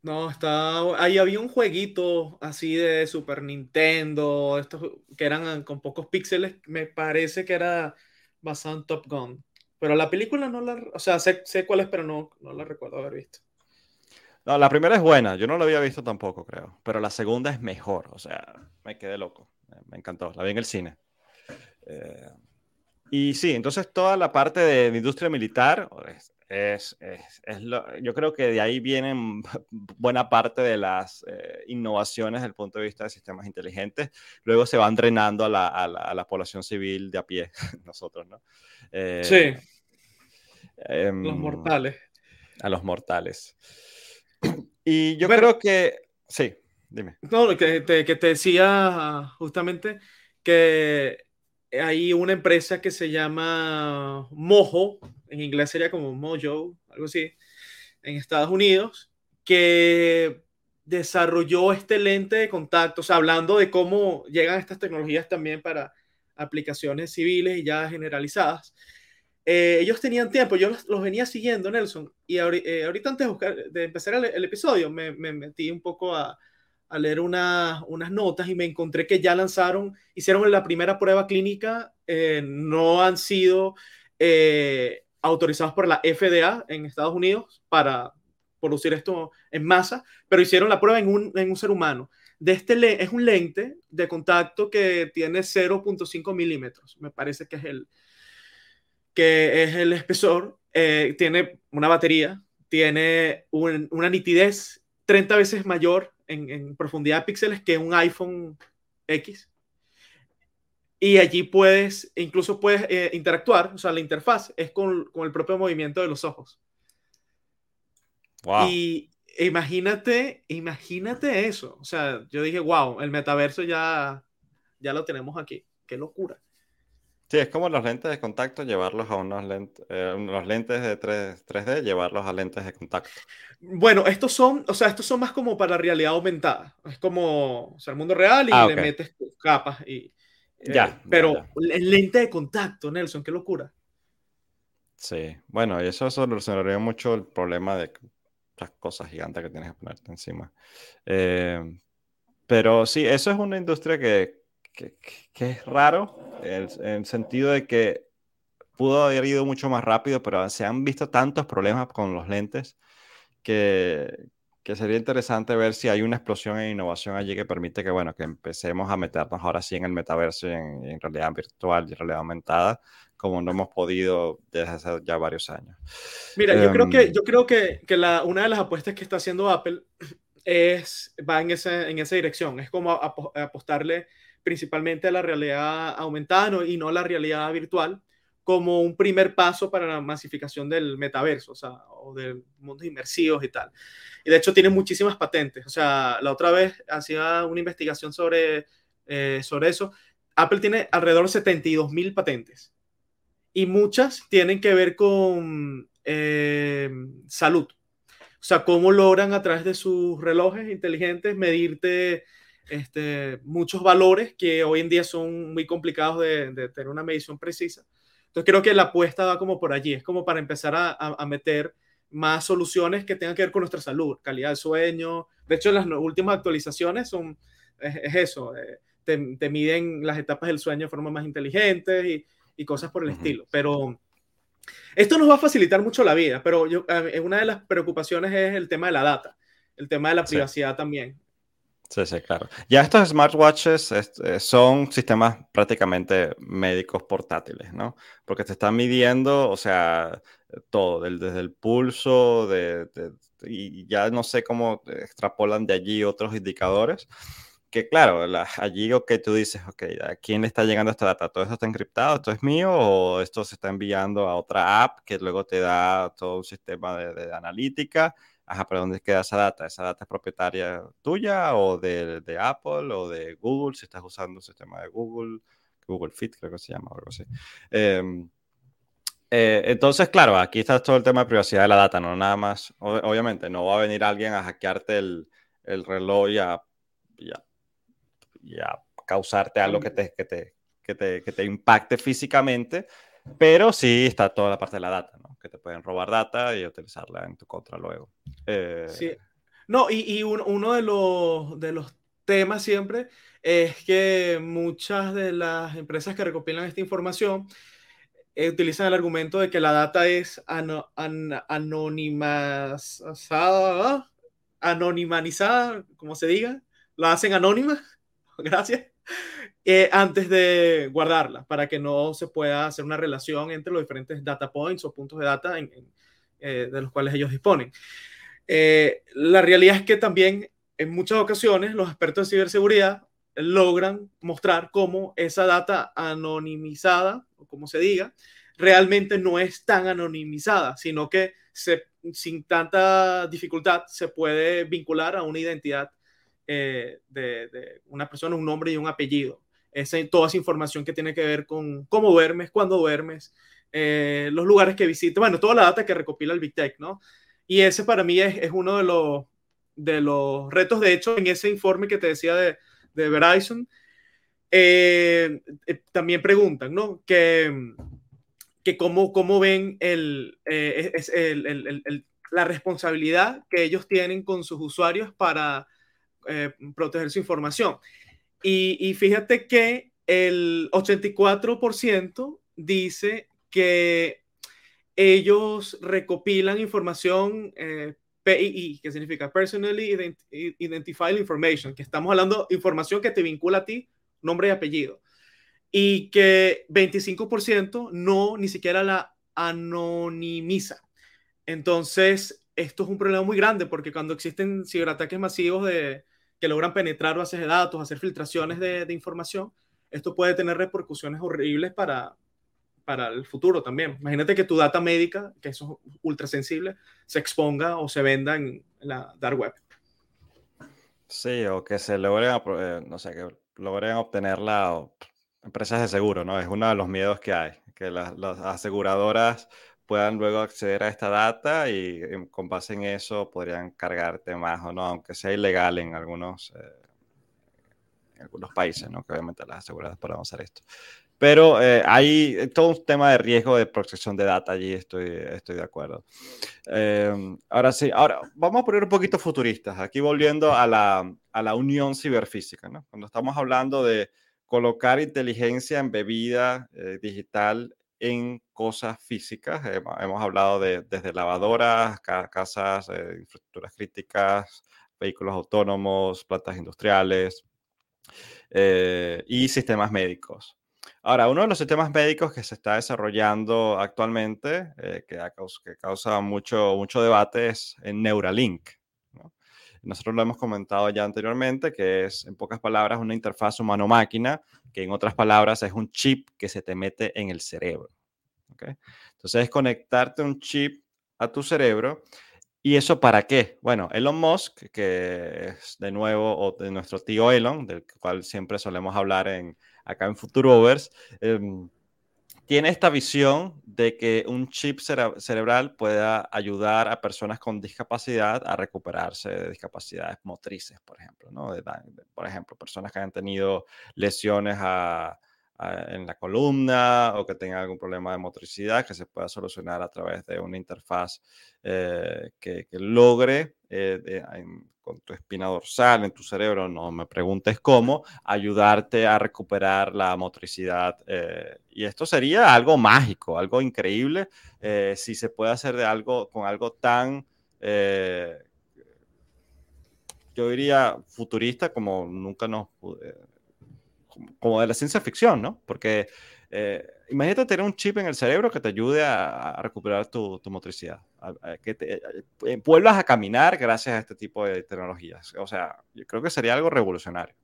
B: No, está. Ahí había un jueguito así de Super Nintendo, estos que eran con pocos píxeles. Me parece que era basado en Top Gun. Pero la película no la, o sea, sé, sé cuál es, pero no, no la recuerdo haber visto.
C: No, la primera es buena, yo no la había visto tampoco, creo. Pero la segunda es mejor, o sea, me quedé loco, me encantó, la vi en el cine. Eh, y sí, entonces toda la parte de industria militar es, es, es, lo, yo creo que de ahí vienen buena parte de las eh, innovaciones desde el punto de vista de sistemas inteligentes. Luego se van drenando a la, a la, a la población civil de a pie, nosotros, ¿no?
B: Eh, sí. Em, los mortales.
C: A los mortales. Y yo creo que, sí, dime.
B: No, que te, que te decía justamente que hay una empresa que se llama Mojo, en inglés sería como Mojo, algo así, en Estados Unidos, que desarrolló este lente de contacto, o sea, hablando de cómo llegan estas tecnologías también para aplicaciones civiles y ya generalizadas. Eh, ellos tenían tiempo, yo los, venía siguiendo, Nelson, y eh, ahorita antes de, empezar el, episodio me, metí un poco a, leer unas notas y me encontré que ya lanzaron, hicieron la primera prueba clínica, eh, no han sido autorizados por la FDA en Estados Unidos para producir esto en masa, pero hicieron la prueba en un, en un ser humano. De este es un lente de contacto que tiene 0.5 milímetros, me parece que es el, que es el espesor, eh, tiene una batería, tiene una nitidez 30 veces mayor en, profundidad de píxeles que un iPhone X. Y allí puedes, incluso puedes eh, interactuar, o sea, la interfaz es con, con, el propio movimiento de los ojos.
C: Wow.
B: Y imagínate, imagínate eso. O sea, yo dije, wow, el metaverso ya, ya lo tenemos aquí. Qué locura.
C: Sí, es como los lentes de contacto, llevarlos a unos lentes, eh, unos lentes de 3, d llevarlos a lentes de contacto.
B: Bueno, estos son, o sea, estos son más como para realidad aumentada. Es como, o sea, el mundo real y
C: Ah,
B: le metes capas y... eh,
C: Ya, ya,
B: pero
C: ya.
B: el lente de contacto, Nelson, qué locura.
C: Sí, bueno, y eso solucionaría mucho el problema de las cosas gigantes que tienes que ponerte encima. Eh, pero sí, eso es una industria que, que, que es raro, en, el sentido de que pudo haber ido mucho más rápido, pero se han visto tantos problemas con los lentes que, que sería interesante ver si hay una explosión en innovación allí que permite que, bueno, que empecemos a meternos ahora sí en el metaverso y en, en realidad virtual y realidad aumentada, como no hemos podido desde hace ya varios años.
B: Mira, yo creo
C: Em,
B: que, yo creo que, que la, una de las apuestas que está haciendo Apple es, va en, ese, en esa dirección. Es como apo- apostarle principalmente la realidad aumentada y no la realidad virtual como un primer paso para la masificación del metaverso, o sea, o de mundos inmersivos y tal. Y de hecho tiene muchísimas patentes. O sea, la otra vez hacía una investigación sobre, eh, sobre eso. Apple tiene alrededor de 72 mil patentes y muchas tienen que ver con eh, salud. O sea, cómo logran a través de sus relojes inteligentes medirte este, muchos valores que hoy en día son muy complicados de, de, tener una medición precisa. Entonces creo que la apuesta va como por allí, es como para empezar a, a, a meter más soluciones que tengan que ver con nuestra salud, calidad de sueño. De hecho, las últimas actualizaciones son, es, es eso, eh, te, te, miden las etapas del sueño de forma más inteligente y, y cosas por el uh -huh. estilo. Pero esto nos va a facilitar mucho la vida, pero yo, eh, una de las preocupaciones es el tema de la data, el tema de la privacidad sí. también.
C: Sí, sí, claro. Ya estos smartwatches es, eh, son sistemas prácticamente médicos portátiles, ¿no? Porque te están midiendo, o sea, todo, del, desde el pulso, de, de, y ya no sé cómo extrapolan de allí otros indicadores. Que claro, la, allí que tú dices, ok, ¿a quién le está llegando esta data? ¿Todo esto está encriptado? ¿Esto es mío? ¿O esto se está enviando a otra app que luego te da todo un sistema de, de analítica? Ajá, pero ¿dónde queda esa data? ¿Esa data es propietaria tuya o de, de, Apple o de Google? Si estás usando un sistema de Google, Google Fit creo que se llama o algo así. Eh, eh, entonces, claro, aquí está todo el tema de privacidad de la data, no nada más. Obviamente, no va a venir alguien a hackearte el, el reloj y a, y, a, y a, causarte algo que te, que, te, que, te, que te impacte físicamente, pero sí está toda la parte de la data, ¿no? Que te pueden robar data y utilizarla en tu contra luego. Eh...
B: Sí. No, y, y un, uno de los, de los temas siempre es que muchas de las empresas que recopilan esta información eh, utilizan el argumento de que la data es ano, an, anonimizada, anonimanizada, como se diga, la hacen anónima, gracias, eh, antes de guardarla, para que no se pueda hacer una relación entre los diferentes data points o puntos de data en, en, eh, de los cuales ellos disponen. Eh, la realidad es que también en muchas ocasiones los expertos en ciberseguridad logran mostrar cómo esa data anonimizada, o como se diga, realmente no es tan anonimizada, sino que se, sin tanta dificultad se puede vincular a una identidad eh, de, de, una persona, un nombre y un apellido. Esa, toda esa información que tiene que ver con cómo duermes, cuándo duermes, eh, los lugares que visitas, bueno, toda la data que recopila el Big Tech, ¿no? Y ese para mí es, es uno de los, de los retos, de hecho, en ese informe que te decía de, de Verizon, eh, eh, también preguntan, ¿no? Que, que cómo, cómo ven el, es el, el, el, la responsabilidad que ellos tienen con sus usuarios para proteger su información. Y, y, fíjate que el 84% dice que ellos recopilan información eh, PII, que significa Personally Identified Information, que estamos hablando de información que te vincula a ti, nombre y apellido. y que 25% no ni siquiera la anonimiza. Entonces, esto es un problema muy grande porque cuando existen ciberataques masivos de, que logran penetrar bases de datos, hacer filtraciones de, de información, esto puede tener repercusiones horribles para, para el futuro también. Imagínate que tu data médica, que eso es ultra sensible, se exponga o se venda en la dark web.
C: Sí, o que se logren, eh, no sé, que logren obtenerla empresas de seguro, ¿no? Es uno de los miedos que hay, que las, aseguradoras puedan luego acceder a esta data y em, con base en eso podrían cargarte más o no, aunque sea ilegal en algunos, eh, en algunos países, ¿no? Que obviamente las aseguradoras puedan hacer esto. Pero eh, hay todo un tema de riesgo de protección de data allí, estoy, estoy de acuerdo. Em, ahora sí, ahora vamos a poner un poquito futuristas, aquí volviendo a la, a la unión ciberfísica, ¿no? Cuando estamos hablando de colocar inteligencia en bebida eh, digital en cosas físicas, hemos hablado de, desde lavadoras, casas, eh, infraestructuras críticas, vehículos autónomos, plantas industriales y sistemas médicos. Ahora, uno de los sistemas médicos que se está desarrollando actualmente, eh, que, causa mucho, mucho debate, es Neuralink. Nosotros lo hemos comentado ya anteriormente, que es, en pocas palabras, una interfaz humano-máquina, que en otras palabras es un chip que se te mete en el cerebro. Entonces, es conectarte un chip a tu cerebro. ¿Y eso para qué? Bueno, Elon Musk, que es de nuevo o de nuestro tío Elon, del cual siempre solemos hablar en, acá en Futurovers, em, tiene esta visión de que un chip cerebral pueda ayudar a personas con discapacidad a recuperarse de discapacidades motrices, por ejemplo, ¿no? por ejemplo, personas que han tenido lesiones a, en la columna o que tenga algún problema de motricidad que se pueda solucionar a través de una interfaz eh, que, logre eh, con tu espina dorsal en tu cerebro, no me preguntes cómo, ayudarte a recuperar la motricidad. Eh, y esto sería algo mágico, algo increíble, si se puede hacer de algo con algo tan yo diría futurista como nunca nos como de la ciencia ficción, ¿no? Porque eh, imagínate tener un chip en el cerebro que te ayude a, recuperar tu, motricidad, que te, eh, eh, vuelvas a caminar gracias a este tipo de tecnologías. O sea, yo creo que sería algo revolucionario.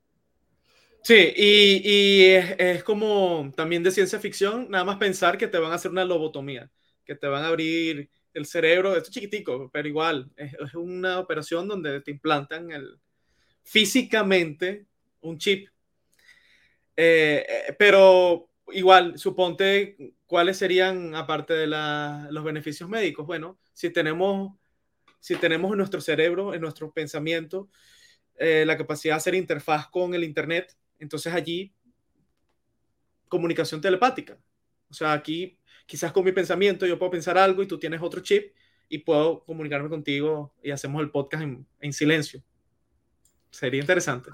B: Sí, y, es, como también de ciencia ficción, nada más pensar que te van a hacer una lobotomía, que te van a abrir el cerebro, esto es chiquitico, pero igual, es, es una operación donde te implantan el, físicamente un chip eh, eh, pero igual, suponte cuáles serían, aparte de los beneficios médicos. Bueno, si tenemos, si tenemos en nuestro cerebro, en nuestro pensamiento, eh, la capacidad de hacer interfaz con el Internet, entonces allí comunicación telepática. O sea, aquí quizás con mi pensamiento yo puedo pensar algo y tú tienes otro chip y puedo comunicarme contigo y hacemos el podcast en, en silencio. Sería interesante.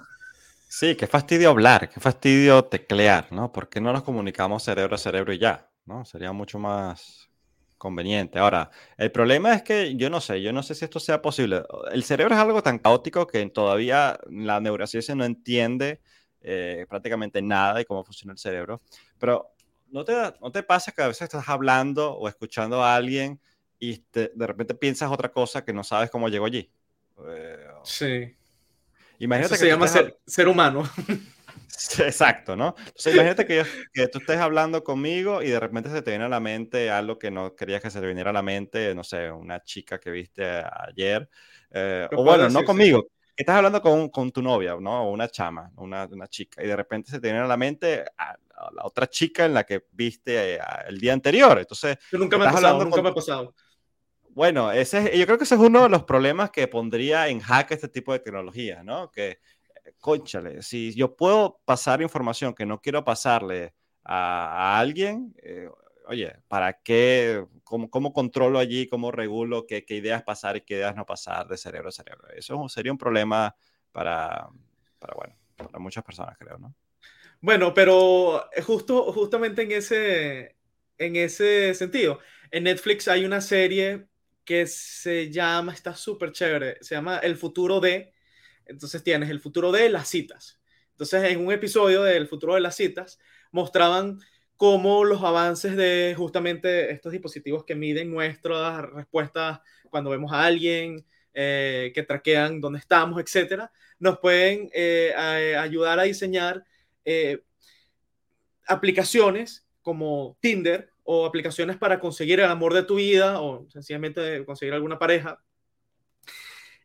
C: Sí, qué fastidio hablar, qué fastidio teclear, ¿no? ¿Por qué no nos comunicamos cerebro a cerebro y ya? ¿no? Sería mucho más conveniente. Ahora, el problema es que yo no sé, yo no sé si esto sea posible. El cerebro es algo tan caótico que todavía la neurociencia no entiende eh, prácticamente nada de cómo funciona el cerebro. Pero ¿no te, ¿no te pasa que a veces estás hablando o escuchando a alguien y de repente piensas otra cosa que no sabes cómo llegó allí?
B: Eh, sí.
C: Imagínate
B: que se llama ser, humano.
C: Exacto, ¿no? Entonces, imagínate que, que, tú estés hablando conmigo y de repente se te viene a la mente algo que no querías que se te viniera a la mente, no sé, una chica que viste ayer. Eh, o bueno, no conmigo, estás hablando con, con, tu novia, ¿no? O una chama, una, una, chica, y de repente se te viene a la mente a, la otra chica en la que viste eh, el día anterior. Entonces,
B: nunca me ha pasado, nunca me ha pasado.
C: Bueno, ese yo creo que ese es uno de los problemas que pondría en jaque este tipo de tecnología, ¿no? Que, conchale, si yo puedo pasar información que no quiero pasarle a, alguien, eh, oye, ¿para qué? Cómo, ¿Cómo, controlo allí? ¿Cómo regulo qué, qué, ideas pasar y qué ideas no pasar de cerebro a cerebro? Eso sería un problema para, para, bueno, para muchas personas, creo, ¿no?
B: Bueno, pero justo, justamente en ese, en ese sentido, en Netflix hay una serie que se llama, está súper chévere, se llama El futuro de, entonces tienes el futuro de las citas. Entonces, en un episodio del futuro de las citas, mostraban cómo los avances de justamente estos dispositivos que miden nuestras respuestas cuando vemos a alguien, eh, que traquean dónde estamos, etcétera, nos pueden eh, ayudar a diseñar eh, aplicaciones como Tinder o aplicaciones para conseguir el amor de tu vida o sencillamente conseguir alguna pareja,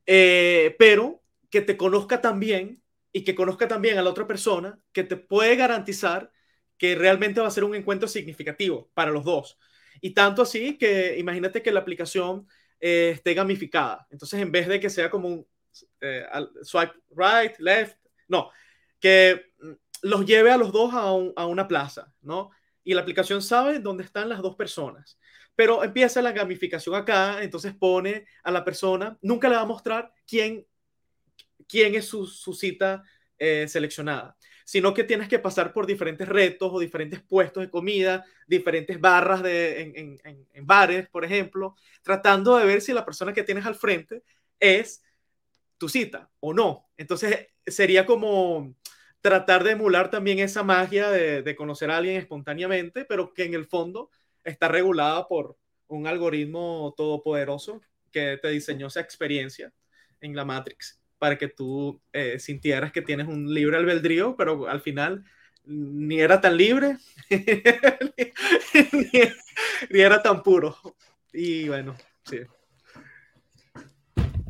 B: pero que te conozca también y que conozca también a la otra persona, que te puede garantizar que realmente va a ser un encuentro significativo para los dos. Y tanto así que imagínate que la aplicación eh, esté gamificada. Entonces, en vez de que sea como un eh, swipe right, left, no, que mm, los lleve a los dos a, una plaza, ¿no? Y la aplicación sabe dónde están las dos personas. Pero empieza la gamificación acá, entonces pone a la persona, nunca le va a mostrar quién, quién es su, cita eh, seleccionada sino que tienes que pasar por diferentes retos o diferentes puestos de comida, diferentes barras de, en, bares, por ejemplo, tratando de ver si la persona que tienes al frente es tu cita o no. Entonces sería como tratar de emular también esa magia de, de conocer a alguien espontáneamente, pero que en el fondo está regulada por un algoritmo todopoderoso que te diseñó esa experiencia en la Matrix para que tú eh, sintieras que tienes un libre albedrío, pero al final ni era tan libre, ni, era tan puro. Y bueno, sí.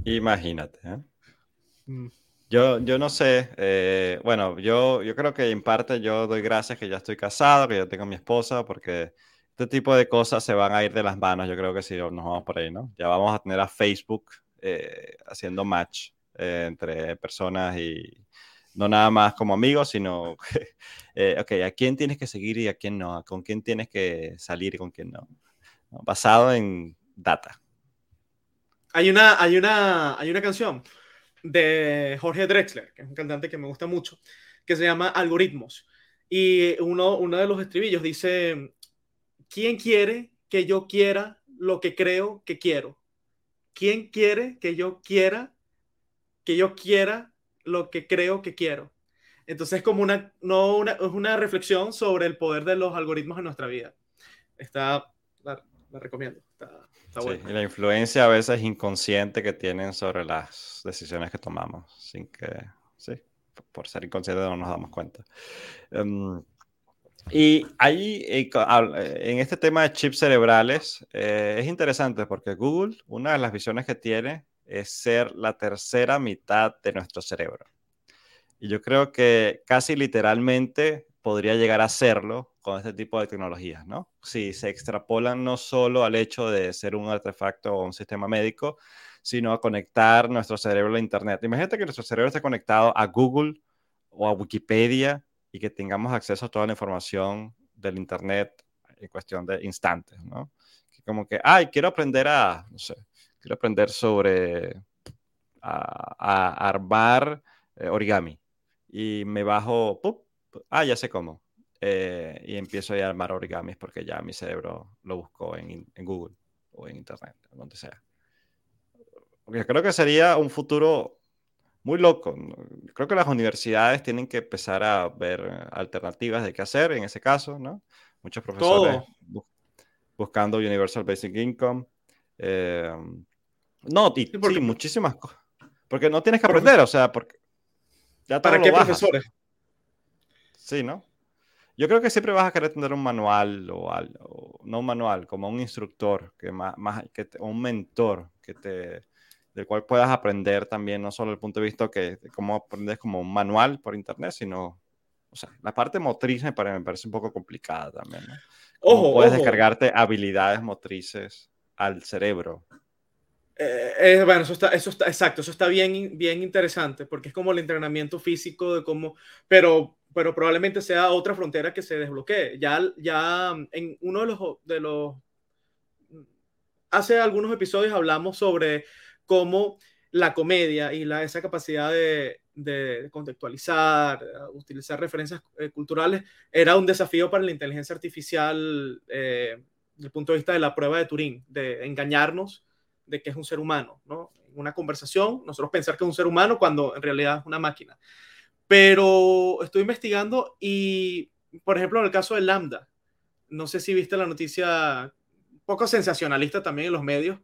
C: Imagínate. ¿eh? Mm. Yo, yo no sé, eh, bueno, yo, yo creo que en parte yo doy gracias que ya estoy casado, que ya tengo mi esposa, porque este tipo de cosas se van a ir de las manos, yo creo que si nos vamos por ahí, ¿no? Ya vamos a tener a Facebook haciendo match eh, entre personas y no nada más como amigos, sino, eh, ok, ¿a quién tienes que seguir y a quién no? ¿Con quién tienes que salir y con quién no? Basado en data.
B: Hay una, hay, una, hay una canción de Jorge Drexler, que es un cantante que me gusta mucho, que se llama Algoritmos. Y uno, uno de los estribillos dice, ¿quién quiere que yo quiera lo que creo que quiero? ¿Quién quiere que yo quiera que yo quiera lo que creo que quiero. Entonces es como una, no una, es una reflexión sobre el poder de los algoritmos en nuestra vida. Está, la, recomiendo. Está,
C: y la influencia a veces inconsciente que tienen sobre las decisiones que tomamos, sin que, sí, por ser inconsciente no nos damos cuenta. Em, y ahí, eh, en este tema de chips cerebrales, eh, es interesante porque Google, una de las visiones que tiene es ser la tercera mitad de nuestro cerebro. Y yo creo que casi literalmente podría llegar a serlo con este tipo de tecnologías, ¿no? Si se extrapolan no solo al hecho de ser un artefacto o un sistema médico, sino a conectar nuestro cerebro a Internet. Imagínate que nuestro cerebro esté conectado a Google o a Wikipedia y que tengamos acceso a toda la información del Internet en cuestión de instantes, ¿no? Que como que, ay, quiero aprender a, no sé, quiero aprender sobre a, armar eh, origami. Y me bajo, ah, ya sé cómo. Eh, y empiezo a armar origamis porque ya mi cerebro lo buscó en, Google o en Internet, donde sea. Porque creo que sería un futuro muy loco. Creo que las universidades tienen que empezar a ver alternativas de qué hacer en ese caso, ¿no? Muchos profesores buscando Universal Basic Income. Eh, no, sí, muchísimas cosas. Porque no tienes que aprender, o sea, porque
B: ya ¿Para qué profesores?
C: Sí, ¿no? Yo creo que siempre vas a querer tener un manual o algo, no un manual, como un instructor, que más, más que un mentor que te, del cual puedas aprender también, no solo el punto de vista que cómo aprendes como un manual por internet, sino, o sea, la parte motriz me parece, me parece un poco complicada también, ¿no? Ojo, puedes descargarte habilidades motrices al cerebro
B: eh, eh, bueno, eso está, eso está, exacto, eso está bien, bien interesante, porque es como el entrenamiento físico de cómo, pero, pero probablemente sea otra frontera que se desbloquee. Ya, ya en uno de los, de los, hace algunos episodios hablamos sobre cómo la comedia y la, esa capacidad de, de contextualizar, utilizar referencias eh, culturales, era un desafío para la inteligencia artificial desde el punto de vista de la prueba de Turing, de engañarnos de que es un ser humano, ¿no? En una conversación, nosotros pensar que es un ser humano cuando en realidad es una máquina. Pero estoy investigando y por ejemplo, en el caso de Lambda, no sé si viste la noticia, poco sensacionalista también en los medios,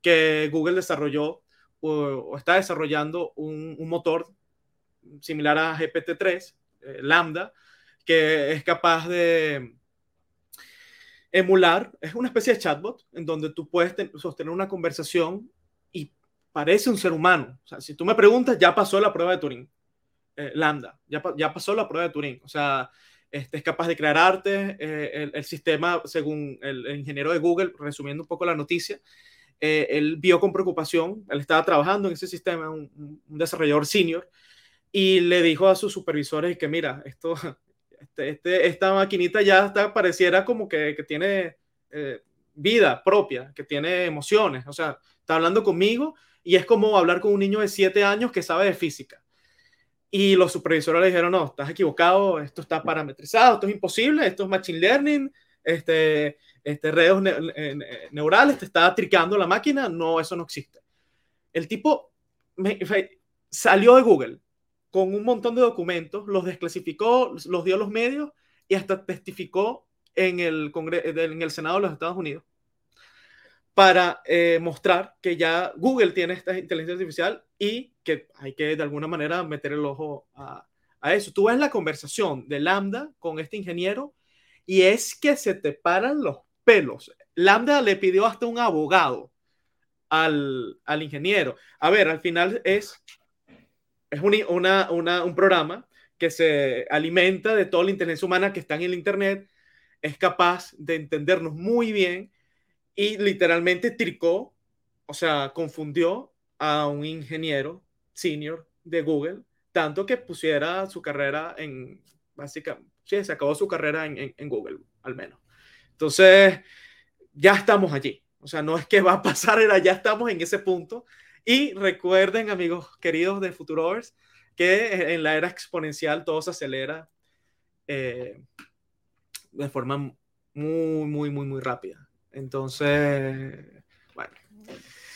B: que Google desarrolló o, está desarrollando un, motor similar a GPT-3, eh, Lambda, que es capaz de emular, es una especie de chatbot en donde tú puedes sostener una conversación y parece un ser humano. O sea, si tú me preguntas, ya pasó la prueba de Turing. Eh, Lambda, ya, pasó la prueba de Turing. O sea, este, es capaz de crear arte. Eh, el, sistema, según el, ingeniero de Google, resumiendo un poco la noticia, eh, él vio con preocupación, él estaba trabajando en ese sistema, un, desarrollador senior, y le dijo a sus supervisores que, mira, esto, este, este esta maquinita ya está, pareciera como que, que tiene eh, vida propia, que tiene emociones, o sea, está hablando conmigo y es como hablar con un niño de 7 años que sabe de física. Y los supervisores le dijeron, no, estás equivocado, esto está parametrizado, esto es imposible, esto es machine learning, este, este redes neurales, te está tricando la máquina, no, eso no existe. El tipo salió de Google con un montón de documentos, los desclasificó, los dio a los medios y hasta testificó en el, en el Senado de los Estados Unidos para eh, mostrar que ya Google tiene esta inteligencia artificial y que hay que de alguna manera meter el ojo a, a eso. Tú ves la conversación de Lambda con este ingeniero y es que se te paran los pelos. Lambda le pidió hasta un abogado al, al ingeniero. A ver, al final es, es un, una, una, un programa que se alimenta de toda la inteligencia humana que está en el Internet, es capaz de entendernos muy bien y literalmente tricó, o sea, confundió a un ingeniero senior de Google, tanto que pusiera su carrera en, básicamente, se acabó su carrera en, en, Google, al menos. Entonces, ya estamos allí. O sea, no es que va a pasar, era ya estamos en ese punto. Y recuerden, amigos queridos de Futurovers, que en la era exponencial todo se acelera eh, de forma muy, muy, muy, muy rápida. Entonces, bueno.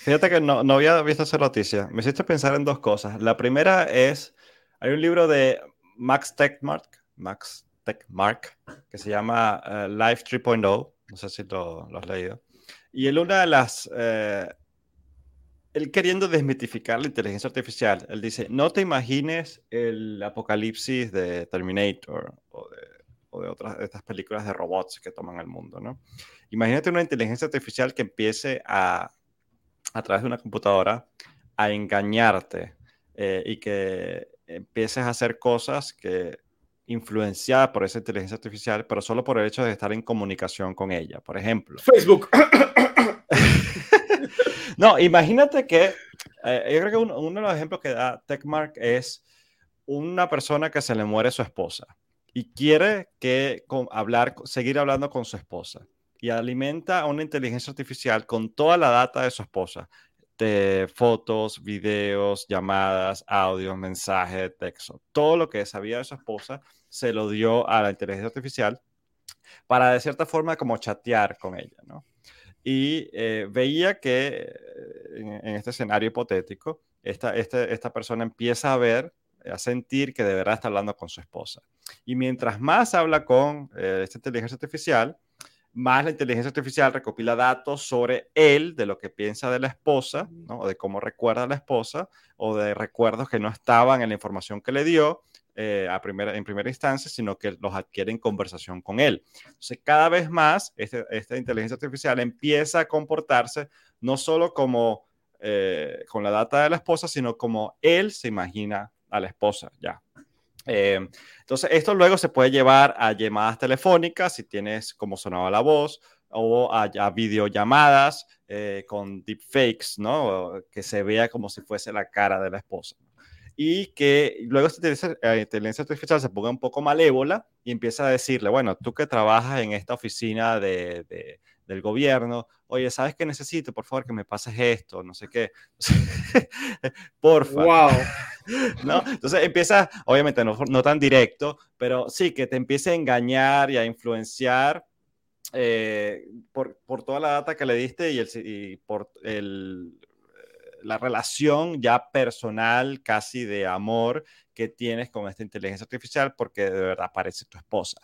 C: Fíjate que no, no había visto esa noticia. Me hiciste pensar en dos cosas. La primera es, hay un libro de Max Techmark, Max Techmark, que se llama uh, Life 3.0. No sé si lo, lo, has leído. Y él una de las... Eh, él queriendo desmitificar la inteligencia artificial, él dice, no te imagines el apocalipsis de Terminator o de, o de otras de estas películas de robots que toman el mundo, ¿no? Imagínate una inteligencia artificial que empiece a, a través de una computadora, a engañarte eh, y que empieces a hacer cosas que influenciadas por esa inteligencia artificial, pero solo por el hecho de estar en comunicación con ella. Por ejemplo.
B: Facebook.
C: no, imagínate que, eh, yo creo que uno, de los ejemplos que da Techmark es una persona que se le muere su esposa y quiere que hablar, seguir hablando con su esposa y alimenta a una inteligencia artificial con toda la data de su esposa, de fotos, videos, llamadas, audios, mensajes, texto, todo lo que sabía de su esposa se lo dio a la inteligencia artificial para de cierta forma como chatear con ella, ¿no? Y eh, veía que eh, en, en, este escenario hipotético, esta, este, esta persona empieza a ver, a sentir que de verdad está hablando con su esposa. Y mientras más habla con eh, esta inteligencia artificial, más la inteligencia artificial recopila datos sobre él, de lo que piensa de la esposa, ¿no? o de cómo recuerda a la esposa, o de recuerdos que no estaban en la información que le dio eh, a primera, en primera instancia, sino que los adquiere en conversación con él. Entonces, cada vez más, este, esta inteligencia artificial empieza a comportarse no solo como eh, con la data de la esposa, sino como él se imagina a la esposa, ya. Eh, entonces, esto luego se puede llevar a llamadas telefónicas, si tienes como sonaba la voz, o a, a videollamadas eh, con deepfakes, ¿no? Que se vea como si fuese la cara de la esposa. Y que luego esta inteligencia artificial se ponga un poco malévola y empieza a decirle, bueno, tú que trabajas en esta oficina de, de del gobierno, oye, ¿sabes qué necesito? Por favor, que me pases esto, no sé qué. Porfa.
B: Wow.
C: ¿No? Entonces empieza, obviamente no, no, tan directo, pero sí, que te empiece a engañar y a influenciar eh, por, por, toda la data que le diste y, el, y por el, la relación ya personal, casi de amor que tienes con esta inteligencia artificial, porque de verdad parece tu esposa.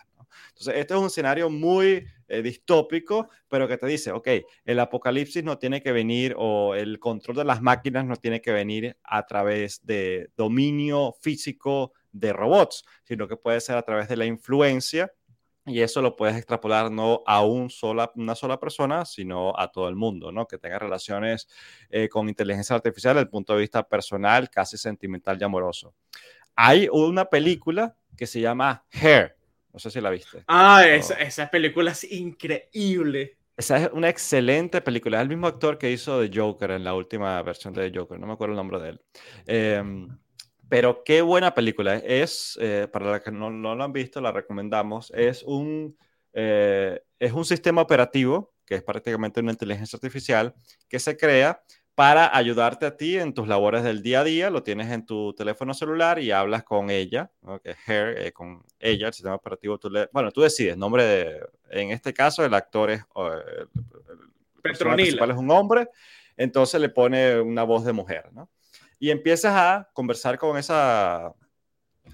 C: Entonces, este es un escenario muy eh, distópico, pero que te dice, ok, el apocalipsis no tiene que venir o el control de las máquinas no tiene que venir a través de dominio físico de robots, sino que puede ser a través de la influencia y eso lo puedes extrapolar no a un sola, una sola persona, sino a todo el mundo, ¿no? Que tenga relaciones eh, con inteligencia artificial desde el punto de vista personal, casi sentimental y amoroso. Hay una película que se llama Hair. No sé si la viste.
B: Ah, esa, esa película es increíble.
C: Esa es una excelente película. Es el mismo actor que hizo The Joker en la última versión de The Joker. No me acuerdo el nombre de él. Eh, pero qué buena película. Es, eh, para los que no, no, lo han visto, la recomendamos. Es un, eh, es un sistema operativo, que es prácticamente una inteligencia artificial, que se crea para ayudarte a ti en tus labores del día a día. Lo tienes en tu teléfono celular y hablas con ella, ¿no? que es Her, eh, con ella, el sistema operativo. Tú le, bueno, tú decides, nombre de, en este caso el actor es, el, el principal es un hombre, entonces le pone una voz de mujer, ¿no? Y empiezas a conversar con esa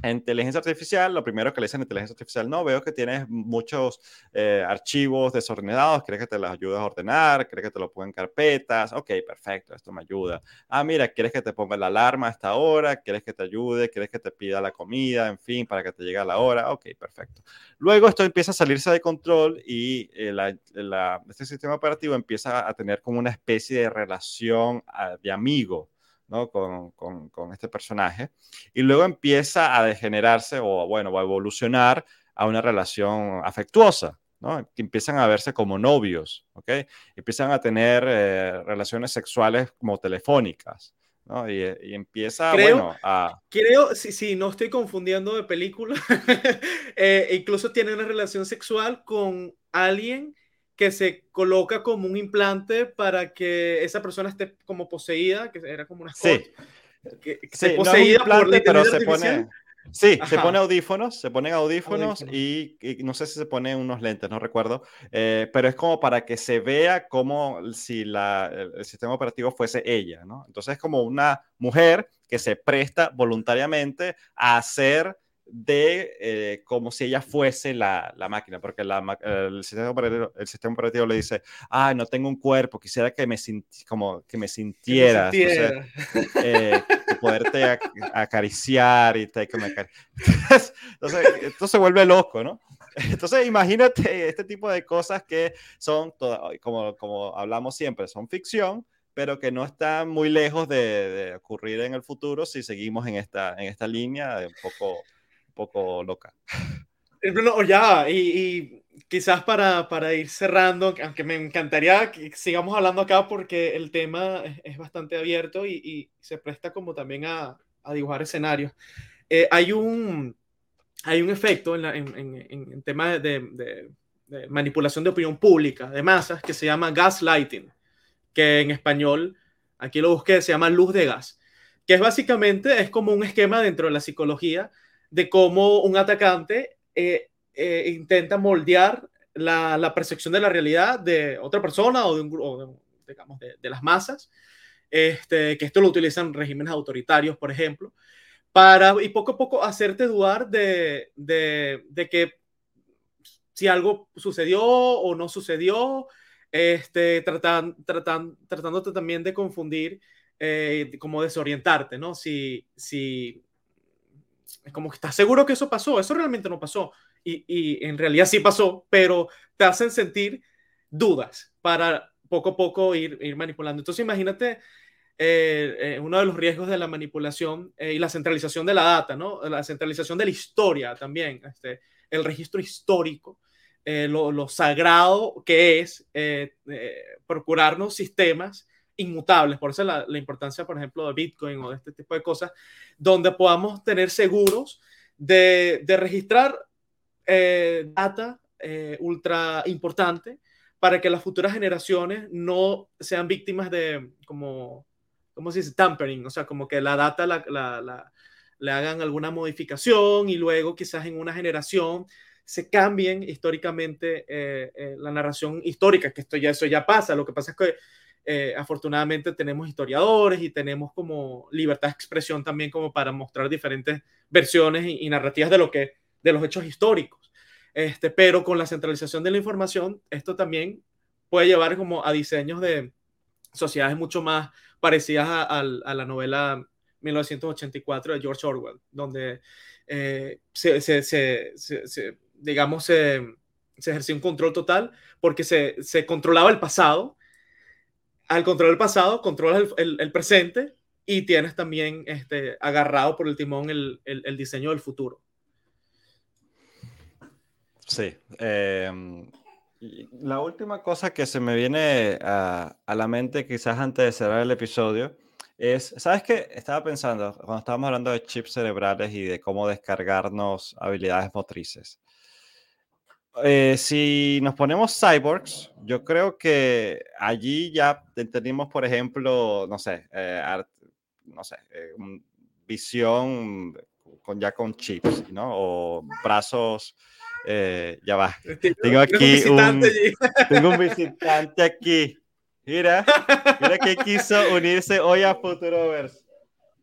C: inteligencia artificial, lo primero que le dicen inteligencia artificial, no, veo que tienes muchos eh, archivos desordenados, ¿crees que te los ayudas a ordenar? ¿Crees que te lo pongan en carpetas? Ok, perfecto, esto me ayuda. Ah, mira, ¿quieres que te ponga la alarma a esta hora? ¿Quieres que te ayude? ¿Quieres que te pida la comida? En fin, para que te llegue a la hora. Ok, perfecto. Luego esto empieza a salirse de control y eh, este sistema operativo empieza a tener como una especie de relación uh, de amigo ¿no? Con, con, con, este personaje. Y luego empieza a degenerarse o, bueno, a evolucionar a una relación afectuosa, ¿no? Que empiezan a verse como novios, ¿ok? Empiezan a tener eh, relaciones sexuales como telefónicas. ¿no? Y, y, empieza,
B: creo,
C: bueno, a...
B: Creo, si, si no estoy confundiendo de película, eh, incluso tiene una relación sexual con alguien que se coloca como un implante para que esa persona esté como poseída, que era como una
C: sí.
B: que, que
C: sí, poseída no implante, por la pero se pone Sí, Ajá. se pone audífonos, se ponen audífonos, audífonos. Y, y, no sé si se ponen unos lentes, no recuerdo, eh, pero es como para que se vea como si la, el sistema operativo fuese ella, ¿no? Entonces es como una mujer que se presta voluntariamente a hacer de eh, como si ella fuese la, la máquina, porque la, el, sistema operativo, el, sistema operativo, le dice, ah, no tengo un cuerpo, quisiera que me, como, que me sintiera, que me sintiera. Entonces, eh, que poderte ac acariciar y te, que me acarici entonces, esto se vuelve loco, ¿no? Entonces, imagínate este tipo de cosas que son, como, como hablamos siempre, son ficción, pero que no están muy lejos de, de, ocurrir en el futuro si seguimos en esta, en esta línea de un poco poco loca.
B: No, ya, y, y quizás para, para, ir cerrando, aunque me encantaría que sigamos hablando acá porque el tema es, es bastante abierto y, y, se presta como también a, a dibujar escenarios. Eh, hay, un, hay un efecto en, la, en, en, en tema de, de, de, manipulación de opinión pública, de masas, que se llama gaslighting, que en español, aquí lo busqué, se llama luz de gas, que es básicamente, es como un esquema dentro de la psicología de cómo un atacante eh, eh, intenta moldear la, percepción de la realidad de otra persona o de, un, o digamos, de, las masas, este, que esto lo utilizan regímenes autoritarios, por ejemplo, para y poco a poco hacerte dudar de, de que si algo sucedió o no sucedió, este, tratan, tratan, tratándote también de confundir, eh, como desorientarte, ¿no? Si, si, como que estás seguro que eso pasó, eso realmente no pasó. Y, y, en realidad sí pasó, pero te hacen sentir dudas para poco a poco ir, ir manipulando. Entonces imagínate eh, eh, uno de los riesgos de la manipulación eh, y la centralización de la data, ¿no? La centralización de la historia también, este, el registro histórico, lo, lo, sagrado que es procurarnos sistemas inmutables. Por eso la, importancia, por ejemplo, de Bitcoin o de este tipo de cosas, donde podamos tener seguros de, registrar eh, data eh, ultra importante para que las futuras generaciones no sean víctimas de, como, ¿cómo se dice? Tampering, o sea, como que la data la, la, le hagan alguna modificación y luego quizás en una generación se cambien históricamente eh, la narración histórica, que esto ya, eso ya pasa. Lo que pasa es que eh, afortunadamente tenemos historiadores y tenemos como libertad de expresión también como para mostrar diferentes versiones y, y, narrativas de lo que de los hechos históricos Este, pero con la centralización de la información, esto también puede llevar como a diseños de sociedades mucho más parecidas a, a, a la novela 1984 de George Orwell, donde eh, se, se, se, digamos, se, ejerció un control total porque se, controlaba el pasado. Al controlar el pasado, controlas el, el, presente y tienes también este, agarrado por el timón el, el diseño del futuro.
C: Sí. Eh, la última cosa que se me viene a, a, la mente, quizás antes de cerrar el episodio, es, ¿sabes qué? Estaba pensando, cuando estábamos hablando de chips cerebrales y de cómo descargarnos habilidades motrices. Eh, si nos ponemos cyborgs, yo creo que allí ya tenemos, por ejemplo, no sé, eh, no sé, eh, visión con, ya con chips, ¿no? O brazos, ya va. Tengo aquí un, tengo un visitante aquí. Mira, mira que quiso unirse hoy a Futurovers.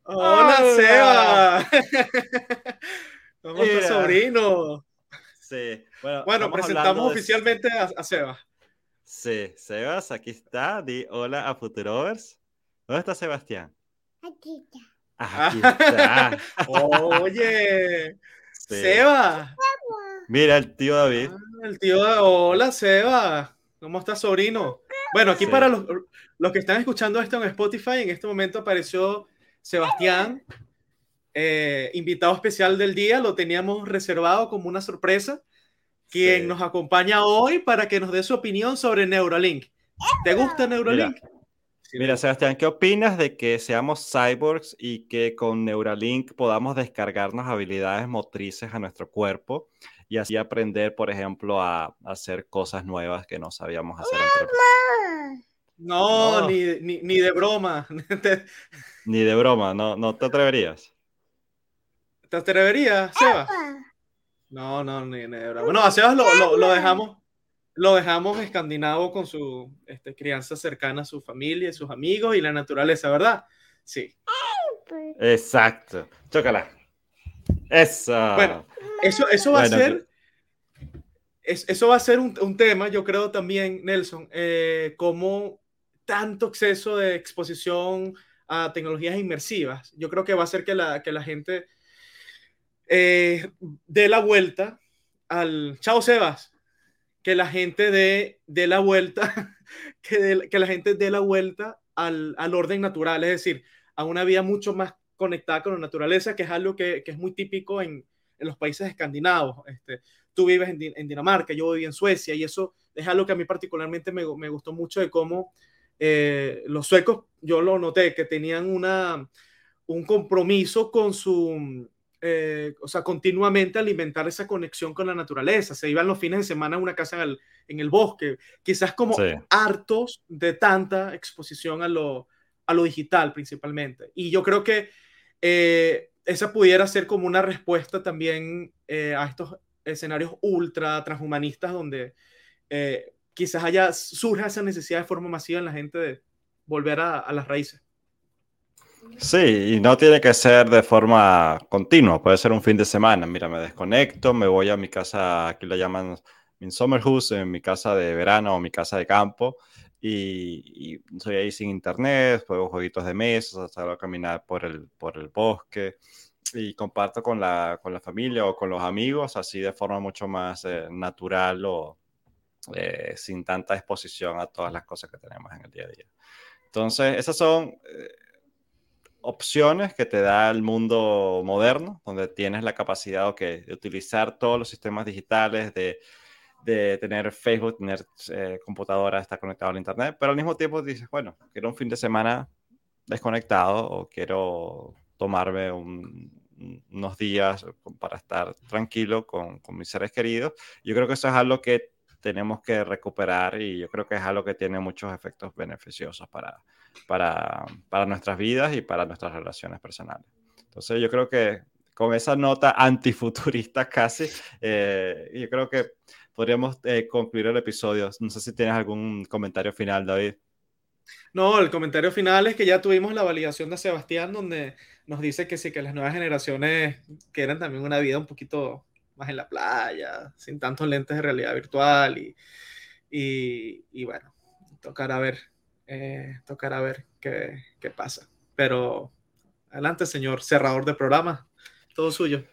B: Hola, Seba. ¿Cómo estás, sobrino?
C: Sí.
B: Bueno, presentamos oficialmente a, Seba.
C: Sí, Sebas, aquí está. Di hola a Futurovers. ¿Dónde está Sebastián?
D: Aquí está.
C: Aquí está.
B: Oye, Seba.
C: Mira, el tío David.
B: Ah, el tío, hola, Seba. ¿Cómo estás, sobrino? Bueno, aquí para los, los, que están escuchando esto en Spotify, en este momento apareció Sebastián, eh, invitado especial del día, lo teníamos reservado como una sorpresa, quien nos acompaña hoy para que nos dé su opinión sobre Neuralink. ¿Te gusta Neuralink?
C: Mira, Sebastián, ¿qué opinas de que seamos cyborgs y que con Neuralink podamos descargarnos habilidades motrices a nuestro cuerpo y así aprender, por ejemplo, a, hacer cosas nuevas que no sabíamos hacer
B: No, Ni, ni, de broma.
C: ni de broma, no, no te atreverías.
B: ¿Te atreverías, Sebas? No, no, ni, de broma. Bueno, a Sebas lo, lo, dejamos, lo dejamos escandinavo con su este, crianza cercana a su familia, y sus amigos y la naturaleza, ¿verdad? Sí.
C: Exacto. Chócala. Eso.
B: Bueno, eso, eso va a ser. eso va a ser un, tema, yo creo también, Nelson, eh, como tanto exceso de exposición a tecnologías inmersivas. Yo creo que va a hacer que la, que la gente eh, dé la vuelta al. Chao, Sebas. Que la gente dé, dé la vuelta, que, la gente dé la vuelta al, al orden natural, es decir, a una vida mucho más conectada con la naturaleza, que es algo que, que es muy típico en, en, los países escandinavos. Este, tú vives en, en, Dinamarca, yo viví en Suecia, y eso es algo que a mí particularmente me, me gustó mucho de cómo eh, los suecos, yo lo noté, que tenían una, un compromiso con su, eh, o sea, continuamente alimentar esa conexión con la naturaleza. Se iban los fines de semana a una casa en el, en el bosque, quizás como hartos de tanta exposición a lo, a lo digital principalmente. Y yo creo que eh, esa pudiera ser como una respuesta también eh, a estos escenarios ultra transhumanistas donde eh, quizás haya, surja esa necesidad de forma masiva en la gente de volver a, a, las raíces.
C: Sí, y no tiene que ser de forma continua, puede ser un fin de semana. Mira, me desconecto, me voy a mi casa, aquí la llaman mi Summerhouse, en mi casa de verano o mi casa de campo, y, y soy ahí sin internet, juego jueguitos de mesa, salgo a caminar por el, por el bosque y comparto con la, con la familia o con los amigos así de forma mucho más eh, natural o eh, sin tanta exposición a todas las cosas que tenemos en el día a día. Entonces, esas son eh, opciones que te da el mundo moderno, donde tienes la capacidad okay, de utilizar todos los sistemas digitales, de de tener Facebook, tener eh, computadora, estar conectado al Internet, pero al mismo tiempo dices, bueno, quiero un fin de semana desconectado o quiero tomarme unos días para estar tranquilo con, con, mis seres queridos. Yo creo que eso es algo que tenemos que recuperar y yo creo que es algo que tiene muchos efectos beneficiosos para, para, para nuestras vidas y para nuestras relaciones personales. Entonces yo creo que con esa nota antifuturista casi, eh, yo creo que podríamos eh, concluir el episodio. No sé si tienes algún comentario final, David.
B: No, el comentario final es que ya tuvimos la validación de Sebastián, donde nos dice que sí, que las nuevas generaciones quieren también una vida un poquito más en la playa, sin tantos lentes de realidad virtual y, y, bueno, tocar a ver, eh, tocar a ver qué, qué pasa. Pero adelante, señor cerrador de programa, todo suyo.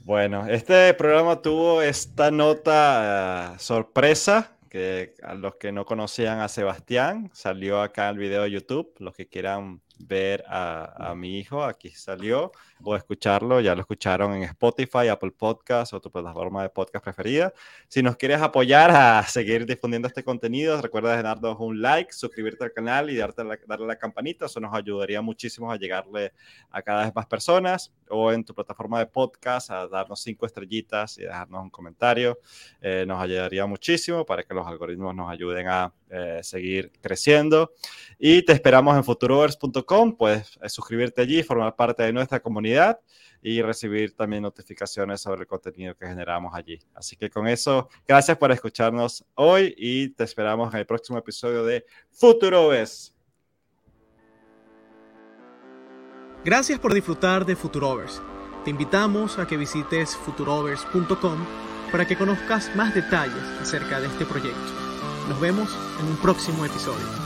C: Bueno, este programa tuvo esta nota uh, sorpresa que a los que no conocían a Sebastián, salió acá el video de YouTube, los que quieran ver a, mi hijo, aquí salió, o escucharlo, ya lo escucharon en Spotify, Apple Podcast o tu plataforma de podcast preferida. Si nos quieres apoyar a seguir difundiendo este contenido, recuerda darnos un like, suscribirte al canal y darte darle a la campanita, eso nos ayudaría muchísimo a llegarle a cada vez más personas, o en tu plataforma de podcast a darnos cinco estrellitas y dejarnos un comentario, eh, nos ayudaría muchísimo para que los algoritmos nos ayuden a eh, seguir creciendo. Y te esperamos en futurovers.com. Puedes eh, suscribirte allí, formar parte de nuestra comunidad y recibir también notificaciones sobre el contenido que generamos allí. Así que con eso, gracias por escucharnos hoy y te esperamos en el próximo episodio de Futurovers.
B: Gracias por disfrutar de Futurovers. Te invitamos a que visites futurovers.com para que conozcas más detalles acerca de este proyecto. Nos vemos en un próximo episodio.